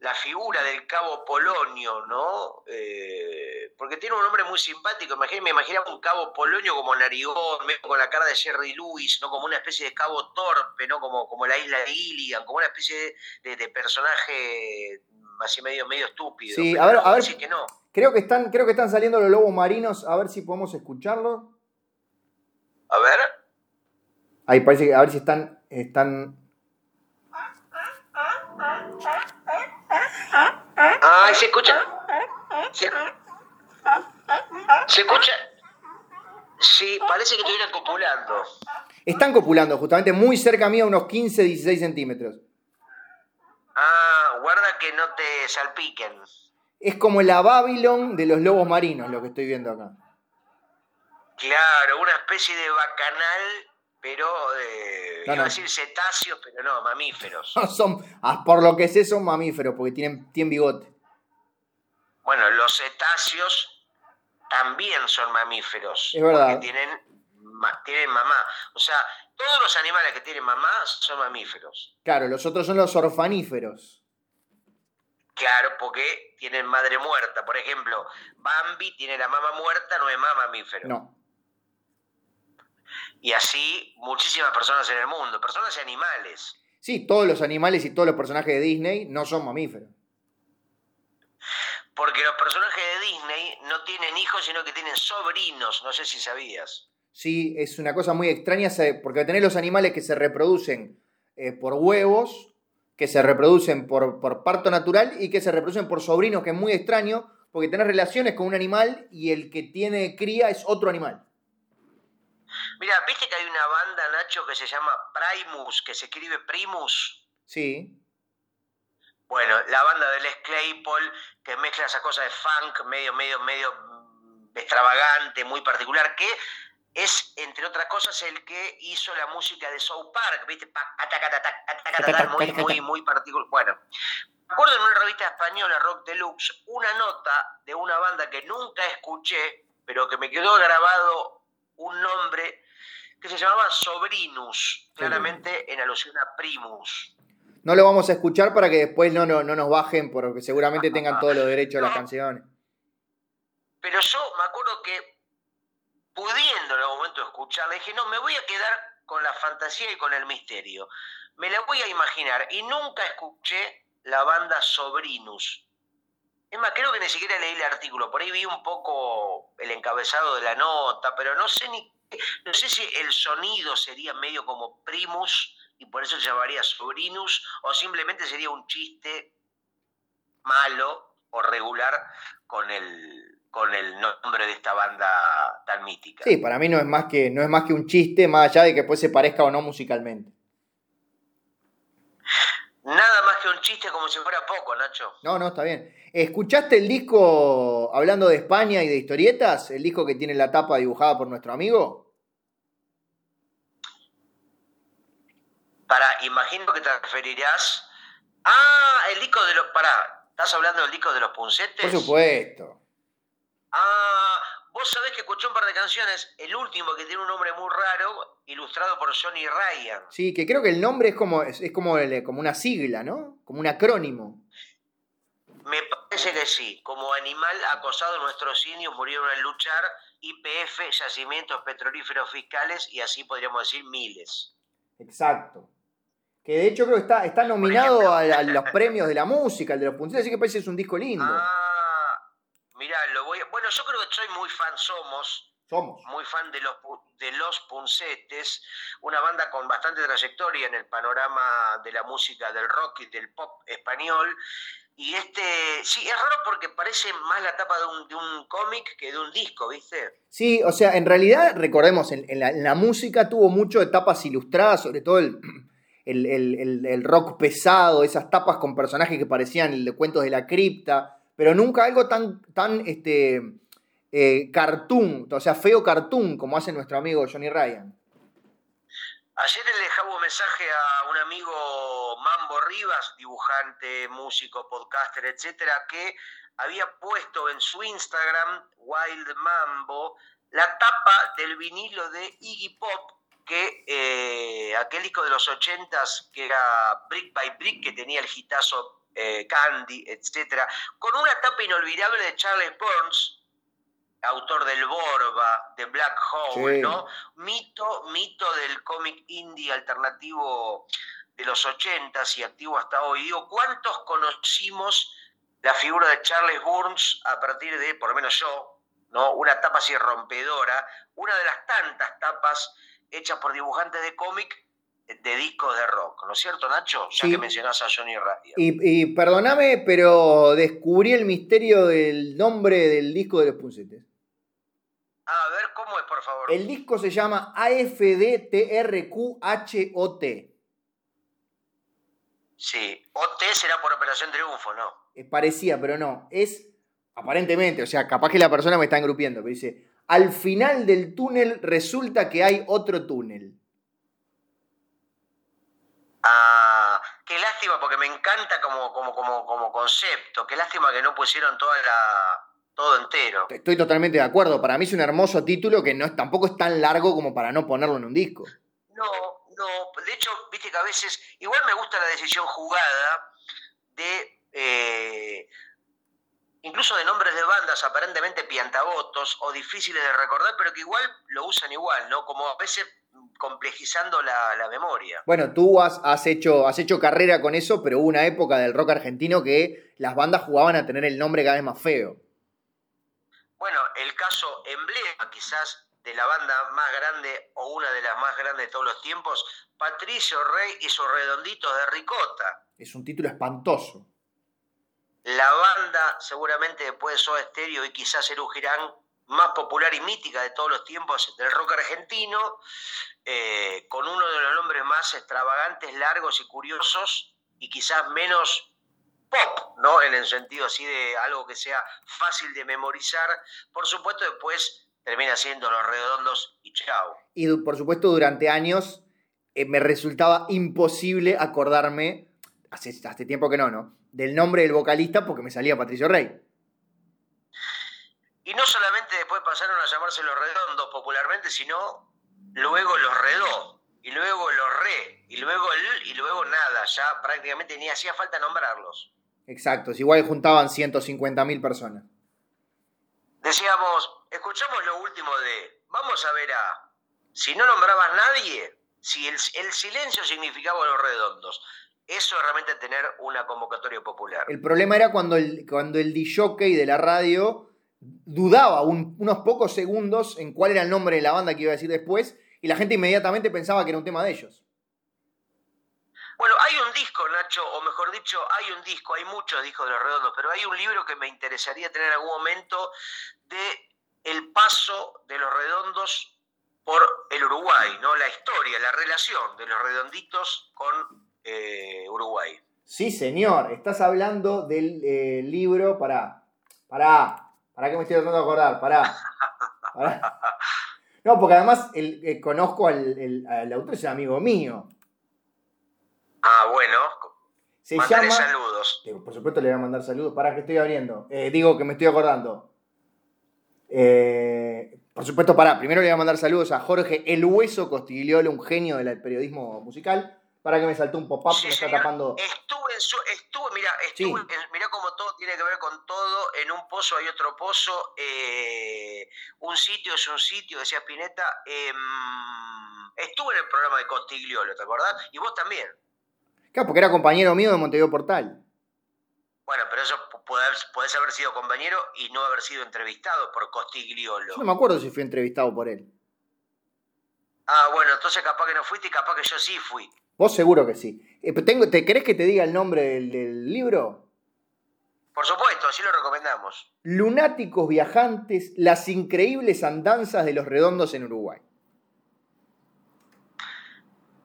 la figura del cabo Polonio, ¿no? Eh, porque tiene un nombre muy simpático, imagínate, me imaginaba un cabo Polonio como narigón, con la cara de Jerry Lewis, ¿no? Como una especie de cabo torpe, ¿no? Como, como la isla de Gilligan, como una especie de, de- personaje así medio, medio estúpido. Sí, a ver, a ver. decís que no. Creo que están, creo que están saliendo los lobos marinos, a ver si podemos escucharlo. A ver. Ahí parece que, a ver si están, están. Ay, se escucha. Se, se escucha. Sí, parece que estuvieran copulando. Están copulando justamente muy cerca mío, unos 15, 16 centímetros. Ah, guarda que no te salpiquen. Es como la Babylon de los lobos marinos, lo que estoy viendo acá. Claro, una especie de bacanal, pero eh, No, iba no. a decir cetáceos, pero no, mamíferos. Son, ah, por lo que sé, son mamíferos, porque tienen, tienen bigote. Bueno, los cetáceos también son mamíferos. Es verdad. Porque tienen, tienen mamá. O sea, todos los animales que tienen mamá son mamíferos. Claro, los otros son los orfaníferos. Claro, porque tienen madre muerta. Por ejemplo, Bambi tiene la mamá muerta, no es más mamífero. No. Y así muchísimas personas en el mundo, personas y animales. Sí, todos los animales y todos los personajes de Disney no son mamíferos. Porque los personajes de Disney no tienen hijos, sino que tienen sobrinos. No sé si sabías. Sí, es una cosa muy extraña porque tenés los animales que se reproducen eh, por huevos, que se reproducen por, por parto natural y que se reproducen por sobrinos, que es muy extraño, porque tenés relaciones con un animal y el que tiene cría es otro animal. Mira, ¿viste que hay una banda, Nacho, que se llama Primus, que se escribe Primus? Sí, de Les Claypool, que mezcla esa cosa de funk medio, medio, medio extravagante, muy particular, que es, entre otras cosas, el que hizo la música de South Park, ¿viste? Muy, muy, muy particular. Bueno, me acuerdo en una revista española, Rock Deluxe, una nota de una banda que nunca escuché, pero que me quedó grabado un nombre que se llamaba Sobrinus, claramente en alusión a Primus. No lo vamos a escuchar para que después no, no, no nos bajen, porque seguramente tengan todos los derechos de las canciones. Pero yo me acuerdo que, pudiendo en algún momento escucharla, dije, no, me voy a quedar con la fantasía y con el misterio. Me la voy a imaginar. Y nunca escuché la banda Sobrinus. Es más, creo que ni siquiera leí el artículo. Por ahí vi un poco el encabezado de la nota, pero no sé ni no sé si el sonido sería medio como primus y por eso se llamaría sobrinus o simplemente sería un chiste malo o regular con el, con el nombre de esta banda tan mítica. Sí, para mí no es más que, no es más que un chiste, más allá de que después se parezca o no musicalmente. Nada más que un chiste como si fuera poco, Nacho. No, no, está bien. ¿Escuchaste el disco, hablando de España y de historietas, el disco que tiene la tapa dibujada por nuestro amigo? Para, imagino que te referirás. Ah, el disco de los. Pará, ¿estás hablando del disco de los puncetes? Por supuesto. Ah, vos sabés que escuché un par de canciones, el último que tiene un nombre muy raro, ilustrado por Johnny Ryan. Sí, que creo que el nombre es como, es, como, como una sigla, ¿no? Como un acrónimo. Me parece que sí. Como animal acosado, nuestros indios murieron al luchar. IPF, yacimientos petrolíferos fiscales y así podríamos decir miles. Exacto. Que de hecho creo que está, está nominado a, los premios de la música, el de los puncetes, así que parece que es un disco lindo. Ah, mirá, lo voy a... Bueno, yo creo que soy muy fan, somos, somos. Muy fan de los, de los Puncetes, una banda con bastante trayectoria en el panorama de la música del rock y del pop español. Y este, sí, es raro porque parece más la tapa de un, de un cómic que de un disco, ¿viste? Sí, o sea, en realidad, recordemos, en, la, música tuvo mucho de tapas ilustradas, sobre todo el, el, el, rock pesado, esas tapas con personajes que parecían de cuentos de la cripta, pero nunca algo tan, tan este, eh, cartoon, o sea, feo cartoon, como hace nuestro amigo Johnny Ryan. Ayer le dejaba un mensaje a un amigo Mambo Rivas, dibujante, músico, podcaster, etcétera, que había puesto en su Instagram, Wild Mambo, la tapa del vinilo de Iggy Pop, que eh, aquel disco de los ochentas, que era Brick by Brick, que tenía el gitazo eh, Candy, etcétera, con una tapa inolvidable de Charles Burns, autor del Borba, de Black Hole, ¿no? Mito, mito del cómic indie alternativo de los ochentas y activo hasta hoy. Digo, ¿cuántos conocimos la figura de Charles Burns a partir de, por lo menos yo, ¿no? Una tapa así rompedora, una de las tantas tapas hechas por dibujantes de cómic de discos de rock, ¿no es cierto, Nacho? Ya que mencionás a Johnny Ryan. Y, y, perdóname, pero descubrí el misterio del nombre del disco de los Puncetes. A ver, ¿cómo es, por favor? El disco se llama AFDTRQHOT. Sí, OT será por Operación Triunfo, ¿no? parecía, pero no. Es, aparentemente, o sea, capaz que la persona me está engrupiendo, pero dice, al final del túnel resulta que hay otro túnel. Ah, qué lástima, porque me encanta como, como, como, como concepto. Qué lástima que no pusieron toda la, todo entero. Estoy totalmente de acuerdo. Para mí es un hermoso título que no es, tampoco es tan largo como para no ponerlo en un disco. No, no. De hecho, viste que a veces, igual me gusta la decisión jugada de, eh, incluso de nombres de bandas aparentemente piantabotos o difíciles de recordar, pero que igual lo usan igual, ¿no? Como a veces complejizando la, memoria. Bueno, tú has, has, hecho, has hecho carrera con eso, pero hubo una época del rock argentino que las bandas jugaban a tener el nombre cada vez más feo. Bueno, el caso emblema quizás de la banda más grande o una de las más grandes de todos los tiempos, Patricio Rey y sus redonditos de ricota. Es un título espantoso. La banda, seguramente después de Soda Stereo y quizás Eru Girán, más popular y mítica de todos los tiempos del rock argentino, eh, con uno de los nombres más extravagantes, largos y curiosos, y quizás menos pop, ¿no? En el sentido así de algo que sea fácil de memorizar. Por supuesto, después termina siendo Los Redondos y chao. Y por supuesto, durante años eh, me resultaba imposible acordarme, hace, hace tiempo que no, ¿no? Del nombre del vocalista porque me salía Patricio Rey. Y no solamente después pasaron a llamarse Los Redondos popularmente, sino luego Los Redó, y luego Los Re, y luego el, y luego nada, ya prácticamente ni hacía falta nombrarlos. Exacto, igual juntaban 150.000 personas. Decíamos, escuchamos lo último de, vamos a ver a, si no nombrabas nadie, si el, silencio significaba los redondos, eso es realmente tener una convocatoria popular. El problema era cuando el, cuando el DJ de la radio dudaba unos pocos segundos en cuál era el nombre de la banda que iba a decir después y la gente inmediatamente pensaba que era un tema de ellos. Bueno, hay un disco, Nacho, o mejor dicho, hay un disco, hay muchos discos de los redondos, pero hay un libro que me interesaría tener en algún momento de el paso de los redondos por el Uruguay, ¿no? La historia, la relación de los redonditos con eh, Uruguay. Sí, señor. Estás hablando del eh, libro. Pará, pará, pará que me estoy tratando de acordar, pará. No, porque además el, eh, conozco al, el, autor, es un amigo mío. Ah, bueno. Se llama, saludos. por supuesto le voy a mandar saludos. Para que estoy abriendo. digo que me estoy acordando. Eh, por supuesto, para. Primero le voy a mandar saludos a Jorge El Hueso Costigliolo, un genio del periodismo musical. Para que me saltó un pop-up que me está tapando. Estuve, estuve mira, estuve, mira cómo todo tiene que ver con todo. En un pozo hay otro pozo. Eh, un sitio es un sitio, decía Spinetta. Em, estuve en el programa de Costigliolo, ¿te acordás? Y vos también. Claro, porque era compañero mío de Montevideo Portal. Bueno, pero eso puedes haber sido compañero y no haber sido entrevistado por Costigliolo. no me acuerdo si fui entrevistado por él. Ah, bueno, entonces capaz que no fuiste y capaz que yo sí fui. Vos seguro que sí. Eh, tengo, ¿Te querés que te diga el nombre del, libro? Por supuesto, así lo recomendamos. Lunáticos viajantes, las increíbles andanzas de los redondos en Uruguay.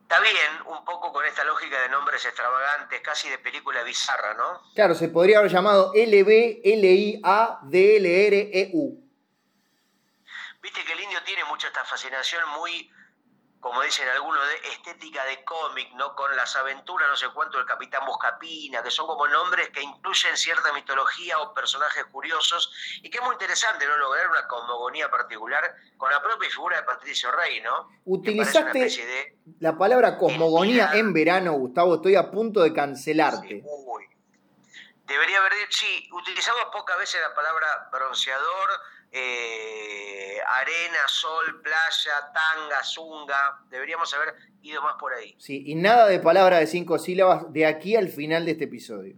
Está bien, un poco con esta lógica de nombres extravagantes, casi de película bizarra, ¿no? Claro, se podría haber llamado L-B-L-I-A-D-L-R-E-U. Viste que el indio tiene mucha esta fascinación muy como dicen algunos, de estética de cómic, ¿no? Con las aventuras, no sé cuánto, del Capitán Buscapina, que son como nombres que incluyen cierta mitología o personajes curiosos, y que es muy interesante, ¿no? Lograr una cosmogonía particular con la propia figura de Patricio Rey, ¿no? Utilizaste la palabra cosmogonía en verano, Gustavo, estoy a punto de cancelarte. Debería haber dicho, sí, utilizamos pocas veces la palabra bronceador, eh, arena, sol, playa, tanga, zunga. Deberíamos haber ido más por ahí. Sí, y nada de palabra de cinco sílabas de aquí al final de este episodio.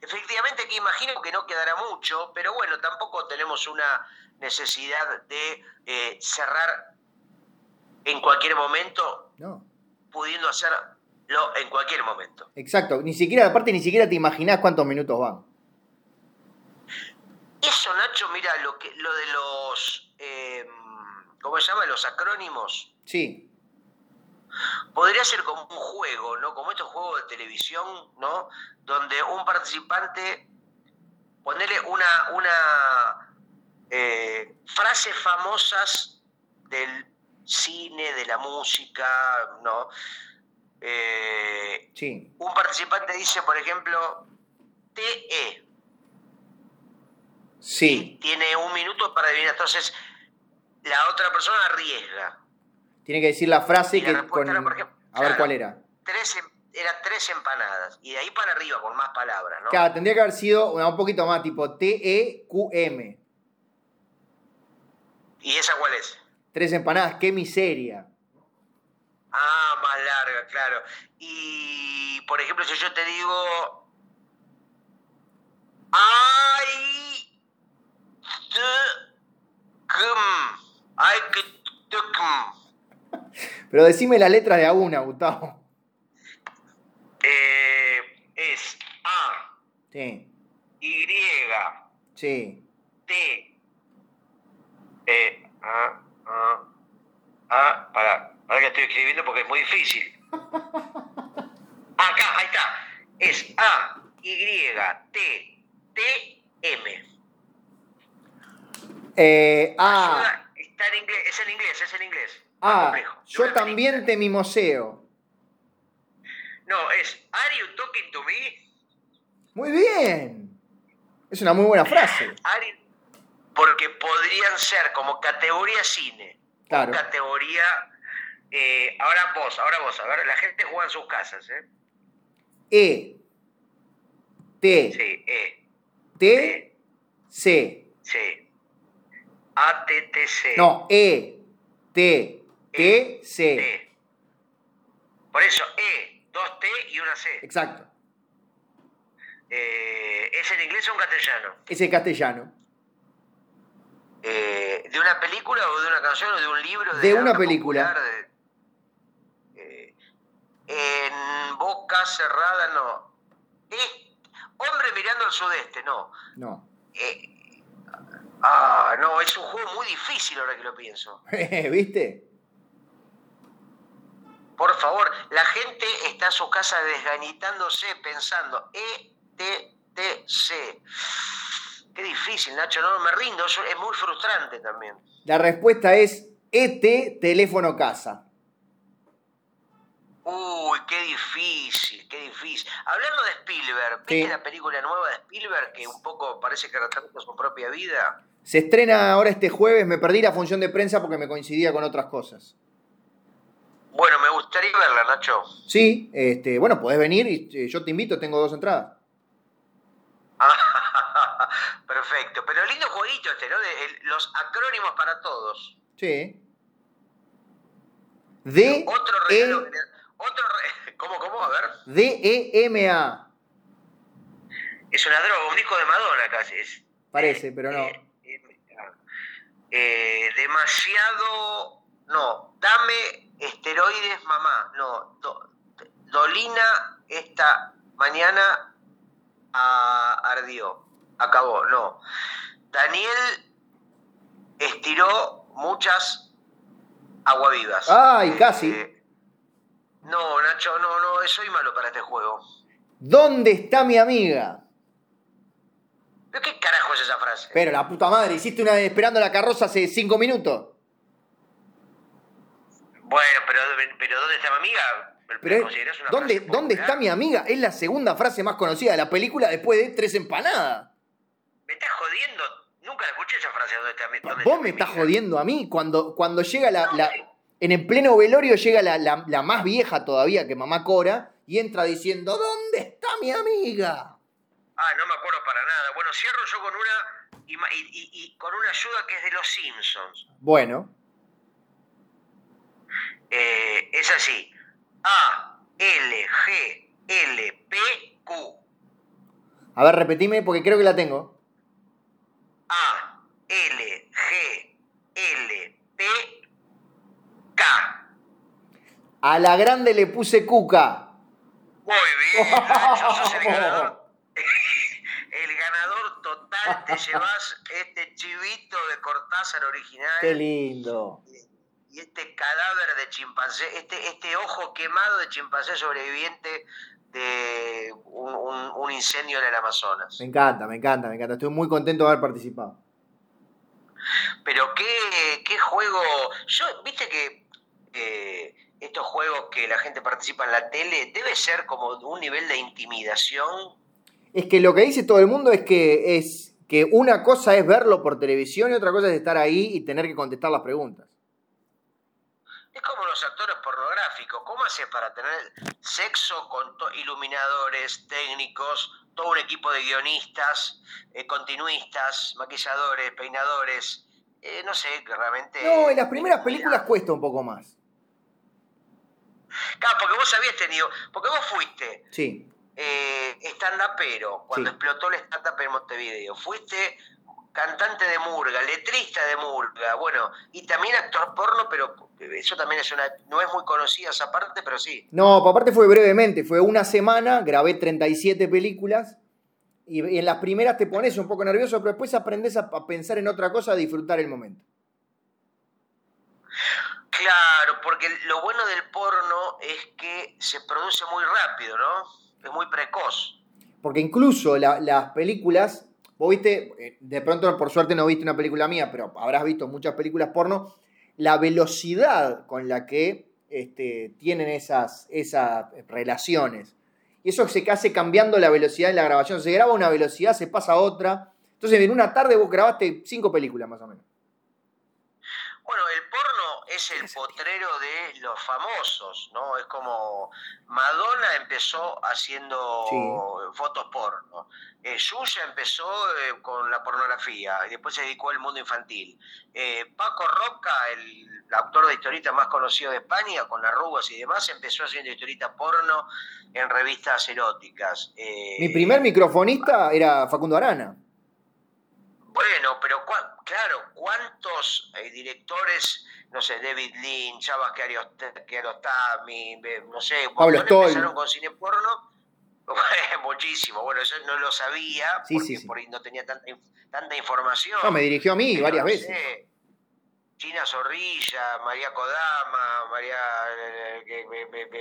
Efectivamente que imagino que no quedará mucho, pero bueno, tampoco tenemos una necesidad de eh, cerrar en cualquier momento, no. pudiendo hacerlo en cualquier momento. Exacto, ni siquiera, aparte ni siquiera te imaginás cuántos minutos van. Eso, Nacho, mira, lo, que, lo de los, eh, ¿cómo se llama? Los acrónimos. Sí. Podría ser como un juego, ¿no? Como estos juegos de televisión, ¿no? Donde un participante, ponerle una, una eh, frases famosas del cine, de la música, ¿no? Eh, sí. Un participante dice, por ejemplo, TE, Sí. tiene un minuto para adivinar. Entonces, la otra persona arriesga. Tiene que decir la frase que. a ver cuál era. Tres, em, eran tres empanadas. Y de ahí para arriba, con más palabras, ¿no? Claro, tendría que haber sido un poquito más, tipo T-E-Q-M. ¿Y esa cuál es? Tres empanadas, qué miseria. Ah, más larga, claro. Y, por ejemplo, si yo te digo. ¡Ay! Pero decime la letra de a una, Gustavo. Eh, es A. Sí. Y. Sí. T. Eh, A. A. A. Para, para que estoy escribiendo porque es muy difícil. Acá, ahí está. Es A. Y-T-T-M. Eh, ah, está en inglés, es en inglés, es en inglés. Ah, yo también película. te mimoseo. No, es Are you talking to me? Muy bien. Es una muy buena frase. Porque podrían ser como categoría cine. Claro. Categoría. eh, ahora vos, ahora vos, a ver, la gente juega en sus casas, ¿eh? E. T. Sí, E, T. C. sí. ATTC. No, E. T. T. C. T. Por eso, E, dos T y una C. Exacto. Eh, ¿Es en inglés o en castellano? Ese castellano. Eh, ¿De una película o de una canción o de un libro? De una película. popular, de- eh, en boca cerrada, no. Es- hombre mirando al sudeste, no. No. Eh, ah, no, es un juego muy difícil ahora que lo pienso. ¿Viste? Por favor, la gente está en su casa desganitándose pensando E, T, T, C. Qué difícil, Nacho, no me rindo, eso es muy frustrante también. La respuesta es ET, teléfono casa. Uy, qué difícil, qué difícil. Hablando de Spielberg, ¿viste Sí. la película nueva de Spielberg que un poco parece que retrata su propia vida? Se estrena ahora este jueves. Me perdí la función de prensa porque me coincidía con otras cosas. Bueno, me gustaría verla, Nacho. Sí, este, bueno, podés venir y eh, yo te invito, tengo dos entradas. Perfecto, pero lindo jueguito este, ¿no? De los acrónimos para todos. Sí. D, Otro regalo. E, Otro re- ¿Cómo, cómo? A ver. D, E, M, A. Es una droga, un disco de Madonna casi. Es, Parece, pero no. eh, eh, demasiado. No, dame esteroides, mamá. No, do- Dolina esta mañana ardió. Acabó, no. Daniel estiró muchas aguavivas. Ay, casi. Eh, no, Nacho, no, no, soy malo para este juego. ¿Dónde está mi amiga? ¿Pero qué carajo es esa frase? Pero la puta madre, hiciste una de esperando la carroza hace cinco minutos. Bueno, pero, pero ¿dónde está mi amiga? Pero una ¿dónde, ¿Dónde está mi amiga? Es la segunda frase más conocida de la película después de Tres Empanadas. ¿Me estás jodiendo? Nunca la escuché esa frase. ¿Dónde está dónde Vos está me estás amiga? jodiendo a mí. Cuando, cuando llega la, No, la- sí. En el pleno velorio llega la, la- la más vieja todavía que mamá Cora y entra diciendo: ¿Dónde está mi amiga? Ah, no me acuerdo para nada. Bueno, cierro yo con una y, y- y- y con una ayuda que es de los Simpsons. Bueno, Eh, es así. A, L, G, L, P, Q. a ver, repetime porque creo que la tengo. A, L, G, L, P, K. A la grande le puse cuca. Muy bien, Nacho, sos el ganador. Te llevas este chivito de Cortázar original Qué lindo. y este cadáver de chimpancé, este, este ojo quemado de chimpancé sobreviviente de un, un- un incendio en el Amazonas. Me encanta, me encanta, me encanta. Estoy muy contento de haber participado. Pero qué, qué juego. Yo, viste que eh, estos juegos que la gente participa en la tele debe ser como un nivel de intimidación. Es que lo que dice todo el mundo es que es que una cosa es verlo por televisión y otra cosa es estar ahí y tener que contestar las preguntas. Es como los actores pornográficos. ¿Cómo haces para tener sexo con iluminadores, técnicos, todo un equipo de guionistas, eh, continuistas, maquilladores, peinadores? Eh, no sé, que realmente... No, en las primeras películas cuesta un poco más. Claro, porque vos habías tenido... Porque vos fuiste Sí. Eh, stand-upero cuando Sí. explotó el stand-up en Montevideo. Fuiste cantante de murga, letrista de murga, bueno, y también actor porno, pero eso también es una... No es muy conocida esa parte, pero sí. No, aparte fue brevemente, fue una semana, grabé 37 películas y, y en las primeras te pones un poco nervioso, pero después aprendes a, a pensar en otra cosa, a disfrutar el momento. Claro, porque lo bueno del porno es que se produce muy rápido, ¿no? Es muy precoz. porque incluso las películas, vos viste, eh, de pronto por suerte no viste una película mía, pero habrás visto muchas películas porno, la velocidad con la que este, tienen esas, esas relaciones. Y eso se hace cambiando la velocidad en la grabación. Se graba una velocidad, se pasa a otra. Entonces, en una tarde vos grabaste cinco películas más o menos. Bueno, el porno es el potrero de los famosos, ¿no? Es como Madonna empezó haciendo fotos porno. Eh, Yuya empezó eh, con la pornografía y después se dedicó al mundo infantil. Eh, Paco Roca, el, autor de historietas más conocido de España, con arrugas y demás, empezó haciendo historietas porno en revistas eróticas. Mi primer microfonista era Facundo Arana. Bueno, pero claro, ¿cuántos eh, directores, no sé, David Lynch, Chavas Kiarostami, no sé, Pablo empezaron con cine porno? Muchísimo, bueno, eso no lo sabía, porque por ahí no tenía tanta, tanta información. No, me dirigió a mí varias veces. China Zorrilla, María Kodama, María, eh,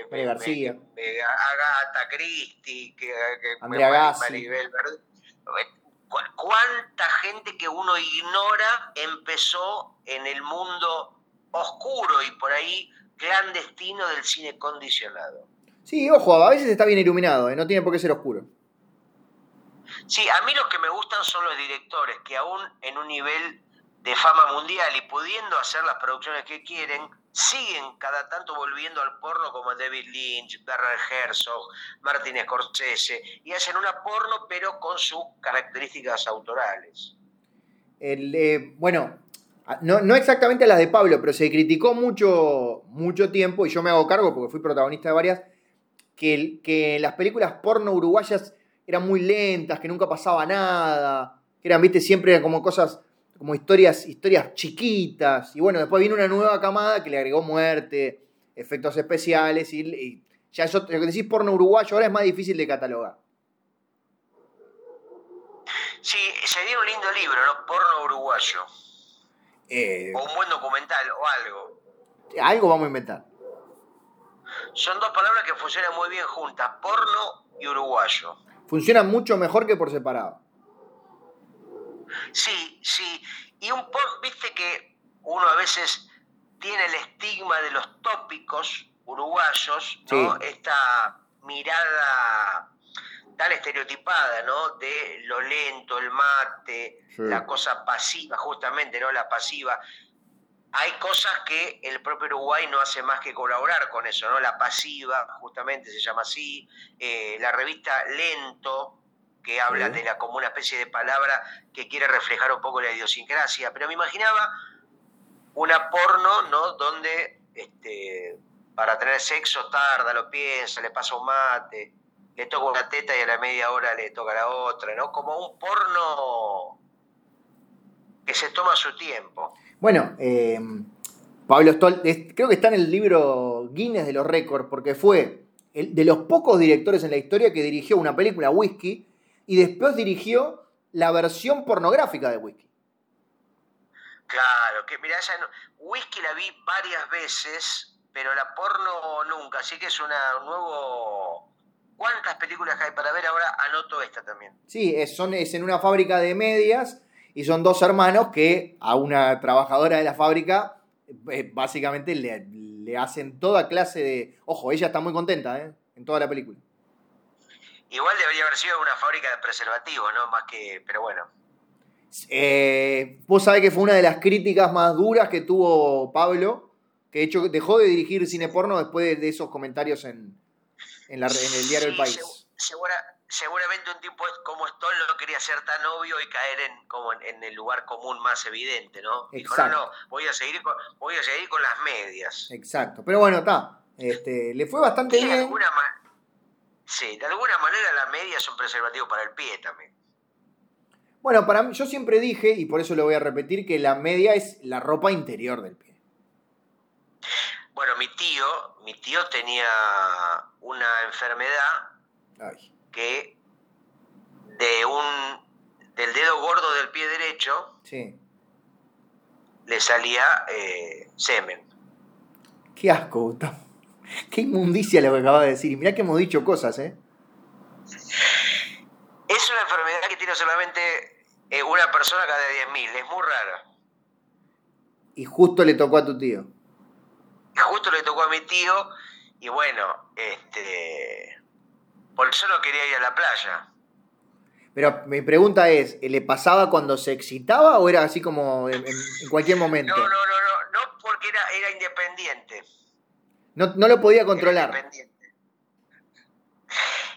María García, Agatha Christie, que, Andrea Gassi. Maribel cuánta gente que uno ignora empezó en el mundo oscuro y por ahí clandestino del cine condicionado. Sí, ojo, a veces está bien iluminado, ¿eh? no tiene por qué ser oscuro. Sí, a mí los que me gustan son los directores, que aún en un nivel de fama mundial y pudiendo hacer las producciones que quieren, siguen cada tanto volviendo al porno como David Lynch, Werner Herzog, Martin Scorsese, y hacen una porno pero con sus características autorales. Eh, bueno, no, exactamente las de Pablo, pero se criticó mucho, mucho tiempo, y yo me hago cargo porque fui protagonista de varias, que, que las películas porno uruguayas eran muy lentas, que nunca pasaba nada, que eran, viste, siempre como cosas como historias, historias chiquitas. Y bueno, después vino una nueva camada que le agregó muerte, efectos especiales y, ya eso, lo que decís porno uruguayo ahora es más difícil de catalogar. Sí, sería un lindo libro, ¿no? Porno uruguayo. Eh, o un buen documental o algo. Algo vamos a inventar. Son dos palabras que funcionan muy bien juntas, porno y uruguayo. Funcionan mucho mejor que por separado. Sí, sí. Y un poco, viste que uno a veces tiene el estigma de los tópicos uruguayos, ¿no? Esta mirada tan estereotipada, ¿no? De lo lento, el mate, la cosa pasiva, justamente, ¿no? La pasiva. Hay cosas que el propio Uruguay no hace más que colaborar con eso, ¿no? La pasiva, justamente se llama así. Eh, la revista Lento, que habla de la como una especie de palabra que quiere reflejar un poco la idiosincrasia, pero me imaginaba una porno, ¿no? Donde este, para tener sexo tarda, lo piensa, le pasa un mate, le toca una teta y a la media hora le toca la otra, ¿no? Como un porno que se toma su tiempo. Bueno, eh, Pablo Stoll, creo que está en el libro Guinness de los récords, porque fue el, de los pocos directores en la historia que dirigió una película, Whisky, y después dirigió la versión pornográfica de Whisky. Claro, que mira, esa Whisky la vi varias veces, pero la porno nunca, así que es una un nuevo... ¿Cuántas películas hay para ver? Ahora anoto esta también. Sí, es, son, es en una fábrica de medias y son dos hermanos que a una trabajadora de la fábrica eh, básicamente le, le, hacen toda clase de... Ojo, ella está muy contenta ¿eh? en toda la película. Igual debería haber sido una fábrica de preservativos, ¿no? Más que, pero bueno. Eh, vos sabés que fue una de las críticas más duras que tuvo Pablo, que de hecho dejó de dirigir cine porno después de, esos comentarios en, en, el diario El País. seguramente un tipo como Stoll no quería ser tan obvio y caer en, como en, el lugar común más evidente, ¿no? Exacto. no, no, voy a seguir con, voy a seguir con las medias. Exacto. Pero bueno, está. Este, le fue bastante bien. Alguna Sí, de alguna manera la media es un preservativo para el pie también. Bueno, para mí, yo siempre dije, y por eso lo voy a repetir, que la media es la ropa interior del pie. Bueno, mi tío, mi tío tenía una enfermedad que de un del dedo gordo del pie derecho sí. le salía eh, semen. Qué asco, Gustavo. Qué inmundicia lo que acaba de decir. Y mirá que hemos dicho cosas, ¿eh? enfermedad que tiene solamente eh, una persona cada 10.000, es muy rara. Y justo le tocó a tu tío. Y justo le tocó a mi tío, y bueno, este. Por eso no quería ir a la playa. Pero mi pregunta es, ¿le pasaba cuando se excitaba o era así como en, en cualquier momento? No, no, no, no, no porque era, era independiente. No, no lo podía controlar. Era independiente.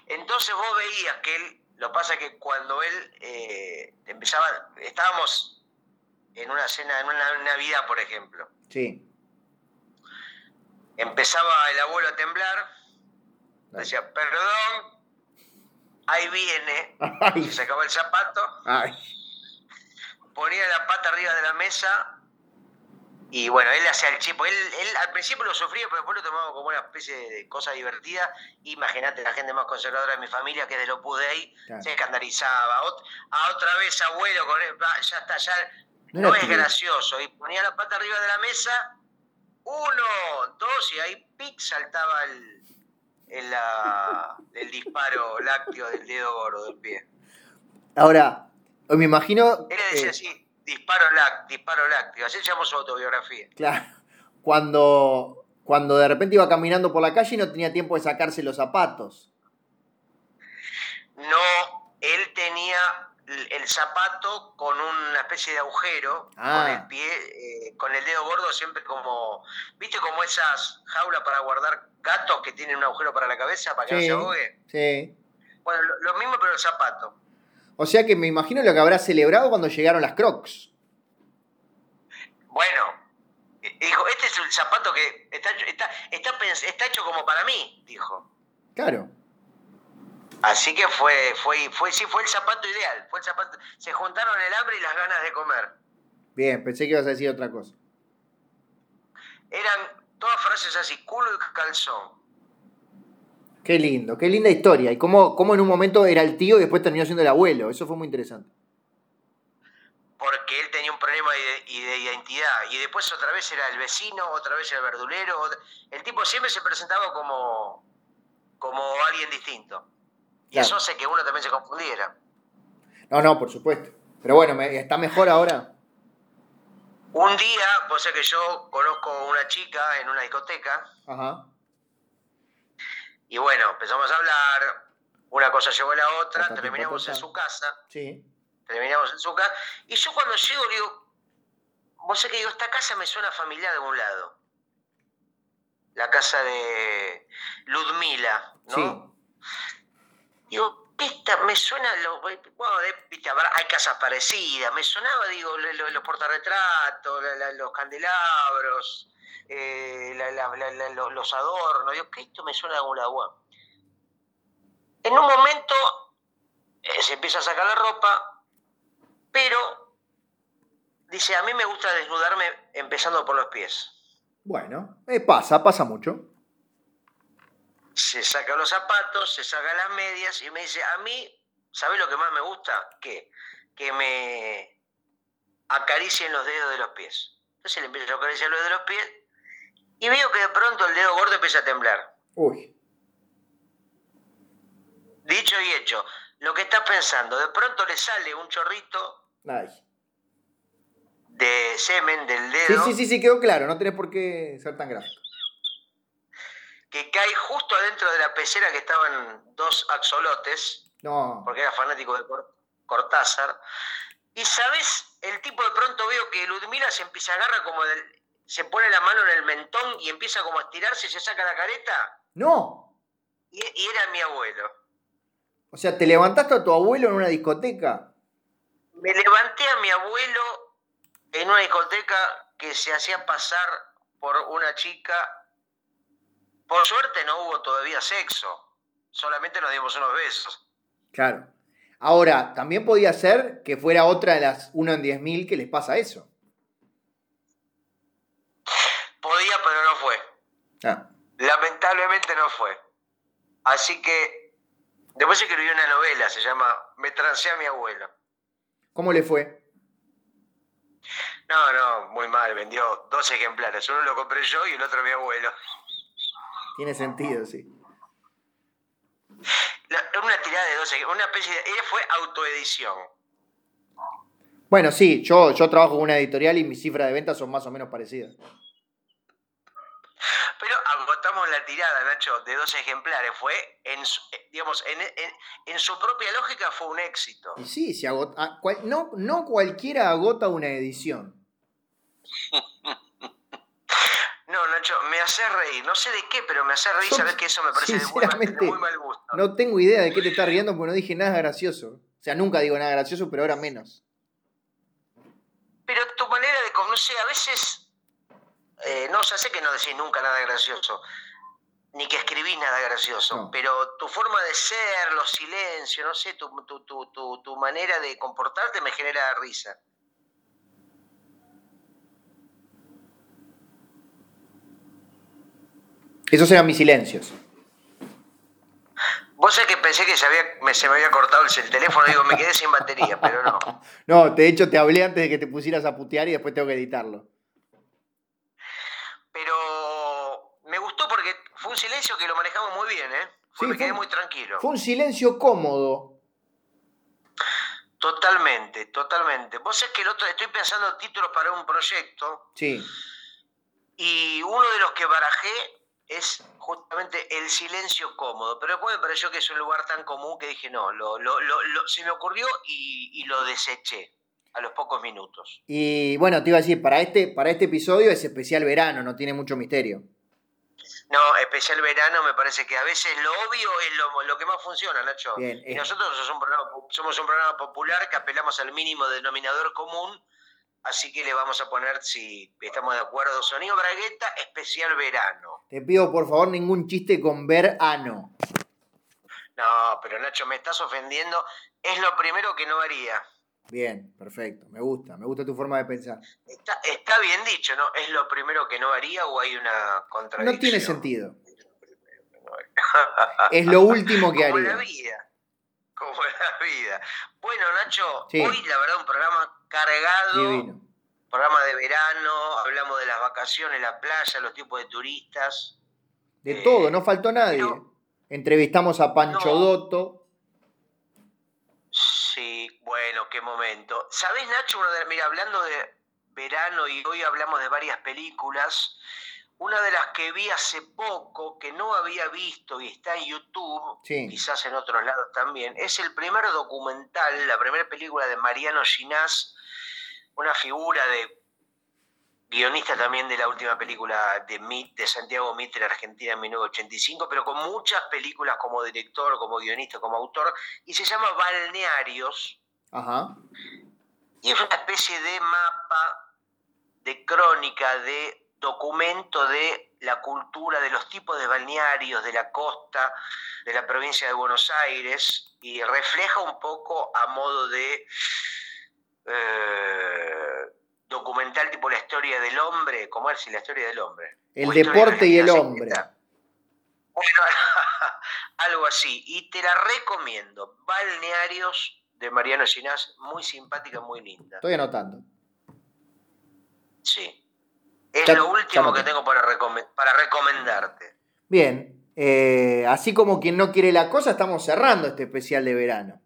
Entonces vos veías que él, lo pasa que cuando él eh, empezaba, estábamos en una cena, en una Navidad, por ejemplo. Sí. Empezaba el abuelo a temblar, decía, perdón, ahí viene, Ay. se sacaba el zapato, Ay. ponía la pata arriba de la mesa y bueno, él hacía el chipo. Él, él al principio lo sufría, pero después lo tomaba como una especie de cosa divertida. Imagínate la gente más conservadora de mi familia, que es de lo Dei, Claro. se escandalizaba. Ot- a otra vez, abuelo, con él, ya está, ya No es gracioso. Y ponía la pata arriba de la mesa, uno, dos, y ahí pic saltaba el, el, la- el disparo lácteo del dedo gordo del pie. Ahora, me imagino... Él le decía eh, así, disparo lácteo, disparo lácteo. Así se llamó su autobiografía. Claro. Cuando, cuando de repente iba caminando por la calle y no tenía tiempo de sacarse los zapatos. No, él tenía el zapato con una especie de agujero Ah. con el pie, eh, con el dedo gordo siempre como, ¿viste como esas jaulas para guardar gatos que tienen un agujero para la cabeza para que no se ahogue? Sí. Bueno, lo, lo mismo pero el zapato. O sea que me imagino lo que habrá celebrado cuando llegaron las Crocs. Bueno, eh, dijo, este es el zapato que está, está, está, está hecho como para mí, dijo. Claro. Así que fue, fue, fue, sí, fue el zapato ideal. Fue el zapato. Se juntaron el hambre y las ganas de comer. Bien, pensé que ibas a decir otra cosa. Eran todas frases así, culo y calzón. Qué lindo, qué linda historia. Y cómo, cómo en un momento era el tío y después terminó siendo el abuelo. Eso fue muy interesante. Porque él tenía un problema de, identidad. Y después otra vez era el vecino, otra vez el verdulero. El tipo siempre se presentaba como, como alguien distinto. Y Claro. eso hace que uno también se confundiera. No, no, por supuesto. Pero bueno, ¿está mejor ahora? Un día, vos sabés que yo conozco una chica en una discoteca. Ajá. Y bueno, empezamos a hablar. Una cosa llevó a la otra. Terminamos en su casa. Sí. terminamos en su casa. Y yo cuando llego le digo, vos sé que digo, esta casa me suena familiar de algún lado. La casa de Ludmila, ¿no? Sí. Digo, esta me suena, lo, bueno, de- hay casas parecidas, me sonaba, digo, lo- lo- los portarretratos, los candelabros, eh, los adornos, digo, que esto me suena de algún lado. En un momento eh, se empieza a sacar la ropa, pero dice, a mí me gusta desnudarme empezando por los pies. Bueno, eh, pasa, pasa mucho. Se saca los zapatos, se saca las medias y me dice, a mí, ¿sabes lo que más me gusta? ¿Qué? Que me acaricien los dedos de los pies. Entonces le empiezo a acariciar los dedos de los pies y veo que de pronto el dedo gordo empieza a temblar. Uy. Dicho y hecho, lo que estás pensando, de pronto le sale un chorrito Ay. de semen del Sí, dedo sí, sí, sí, quedó claro. No tenés por qué ser tan gráfico. Que cae justo adentro de la pecera que estaban dos axolotes. No. porque era fanático de Cor- Cortázar. Y sabes, el tipo de pronto veo que Ludmila se empieza a agarrar como del, se pone la mano en el mentón y empieza como a estirarse y se saca la careta. No. Y, y era mi abuelo. O sea, te levantaste a tu abuelo en una discoteca. Me levanté a mi abuelo en una discoteca que se hacía pasar por una chica. Por suerte no hubo todavía sexo. Solamente nos dimos unos besos. Claro. Ahora, también podía ser que fuera otra de las 1 en 10.000 que les pasa eso. Podía, pero no fue. Ah, Lamentablemente no fue. Así que después escribí una novela, se llama Me trancé a mi abuelo. ¿Cómo le fue? No, no, muy mal, vendió dos ejemplares. Uno lo compré yo y el otro mi abuelo. Tiene sentido, sí. una tirada de 12, una especie de, ella fue autoedición. Bueno, sí, yo, yo trabajo con una editorial y mis cifras de ventas son más o menos parecidas. Pero agotamos la tirada, Nacho, de dos ejemplares. Fue, en, eh, digamos, en, en- en su propia lógica fue un éxito. Y sí, se agota, ah, cual- no, no cualquiera agota una edición. No, Nacho, me hace reír. No sé de qué, pero me hace reír. Yo, Sabes que eso me parece de muy, mal, de sinceramente, muy mal gusto. No tengo idea de qué te estás riendo porque no dije nada gracioso. O sea, nunca digo nada gracioso, pero ahora menos. Pero tu manera de, no sé, a veces, eh, no, ya sé que no decís nunca nada gracioso, ni que escribís nada gracioso, No. pero tu forma de ser, los silencios, no sé, tu, tu, tu, tu manera de comportarte me genera risa. Esos eran mis silencios. Vos sabés que pensé que se, había, me, se me había cortado el, el teléfono, digo, me quedé sin batería, pero no. No, de hecho te hablé antes de que te pusieras a putear y después tengo que editarlo. Pero me gustó porque fue un silencio que lo manejamos muy bien, ¿eh? Fue- Sí, me quedé fue- muy tranquilo. Fue un silencio cómodo. Totalmente, totalmente. Vos sabés que el otro, estoy pensando en títulos para un proyecto Sí. y uno de los que barajé es justamente el silencio cómodo. Pero después me pareció que es un lugar tan común que dije, no, lo, lo, lo- lo- se me ocurrió y, y lo deseché a los pocos minutos. Y bueno, te iba a decir, para este, para este episodio es especial verano, no tiene mucho misterio. No, especial verano me parece que a veces lo obvio es lo, lo que más funciona, Nacho. Bien, y nosotros somos un, programa, somos un programa popular que apelamos al mínimo denominador común, así que le vamos a poner, si estamos de acuerdo, sonido bragueta, especial verano. Te pido por favor ningún chiste con ver ano. No, pero Nacho, me estás ofendiendo. Es lo primero que no haría. Bien, perfecto. Me gusta, me gusta tu forma de pensar. Está, está bien dicho, ¿no? ¿Es lo primero que no haría o hay una contradicción? No tiene sentido. Es lo último que Como la haría. vida. Como la vida. Bueno, Nacho, Sí. hoy la verdad un programa cargado, Divino. programa de verano, hablamos de las vacaciones, la playa, los tipos de turistas. De Eh, todo, no faltó nadie. pero- Entrevistamos a Pancho No. Dotto. Sí, bueno, qué momento. ¿Sabés, Nacho? Mira, hablando de verano y hoy hablamos de varias películas, una de las que vi hace poco, que no había visto y está en YouTube, Sí. quizás en otros lados también, es el primer documental, la primera película de Mariano Ginás, una figura de guionista también de la última película de Mit, de Santiago Mitre, Argentina en 1985, pero con muchas películas como director, como guionista, como autor, y se llama Balnearios, Ajá. y es una especie de mapa, de crónica, de documento de la cultura, de los tipos de balnearios de la costa, de la provincia de Buenos Aires, y refleja un poco a modo de eh, documental tipo la historia del hombre, ¿cómo es la historia del hombre? El deporte y el hombre. Bueno, algo así. Y te la recomiendo. Balnearios de Mariano Ginás, muy simpática, muy linda. Estoy anotando. Sí. Es Ya- lo último que tengo para, recome- para recomendarte. Bien. eh, así como quien no quiere la cosa, estamos cerrando este especial de verano.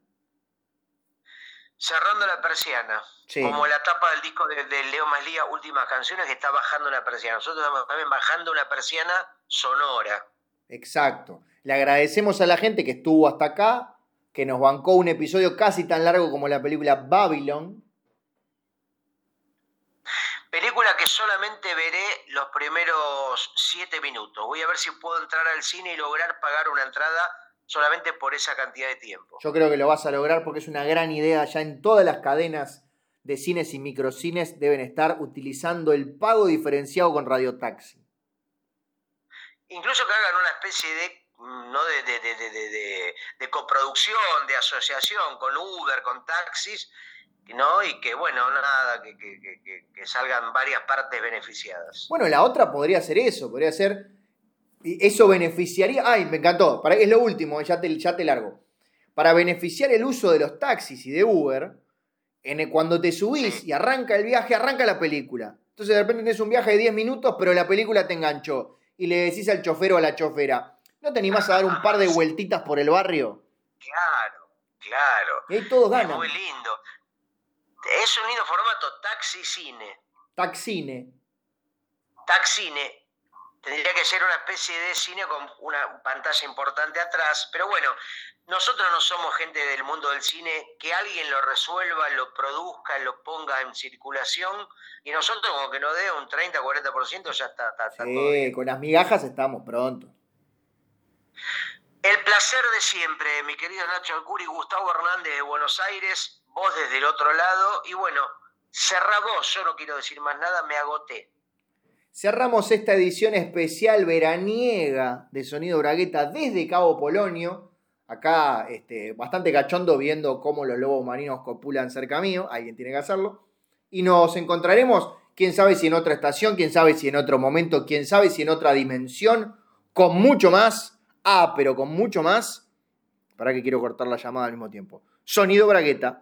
Cerrando la persiana. Sí. Como la tapa del disco de, de Leo Maslía, Últimas Canciones, que está bajando una persiana. Nosotros estamos también bajando una persiana sonora. Exacto. Le agradecemos a la gente que estuvo hasta acá, que nos bancó un episodio casi tan largo como la película Babylon. Película que solamente veré los primeros siete minutos. Voy a ver si puedo entrar al cine y lograr pagar una entrada solamente por esa cantidad de tiempo. Yo creo que lo vas a lograr porque es una gran idea. Ya en todas las cadenas de cines y microcines deben estar utilizando el pago diferenciado con radiotaxi. Incluso que hagan una especie de, mm, ¿no? de, de- de- de- coproducción, de asociación con Uber, con taxis, ¿no? Y que, bueno, nada, que, que- que- que- que salgan varias partes beneficiadas. Bueno, la otra podría ser eso, podría ser. Y Eso beneficiaría. Ay, me encantó. Para, es lo último, ya te, ya te largo. Para beneficiar el uso de los taxis y de Uber, en el- cuando te subís y arranca el viaje, arranca la película. Entonces de repente tenés un viaje de 10 minutos, pero la película te enganchó. Y le decís al chofer o a la chofera, ¿no te animás a dar un par de vueltitas por el barrio? Claro, claro. Y ahí todos ganan. Es muy lindo. Es un lindo formato, taxi-cine. Taxine. Taxine. Tendría que ser una especie de cine con una pantalla importante atrás, pero bueno, nosotros no somos gente del mundo del cine, que alguien lo resuelva, lo produzca, lo ponga en circulación, y nosotros como que nos dé un 30, 40%, ya está, está, está todo Sí, bien. con las migajas estamos pronto. El placer de siempre, mi querido Nacho Alcuri, Gustavo Hernández de Buenos Aires, vos desde el otro lado, y bueno, cerrá vos, yo no quiero decir más nada, me agoté. Cerramos esta edición especial veraniega de Sonido Bragueta desde Cabo Polonio. Acá, este, bastante cachondo viendo cómo los lobos marinos copulan cerca mío. Alguien tiene que hacerlo. Y nos encontraremos, quién sabe si en otra estación, quién sabe si en otro momento, quién sabe si en otra dimensión, con mucho más. Ah, pero con mucho más. Para que quiero cortar la llamada al mismo tiempo. Sonido Bragueta.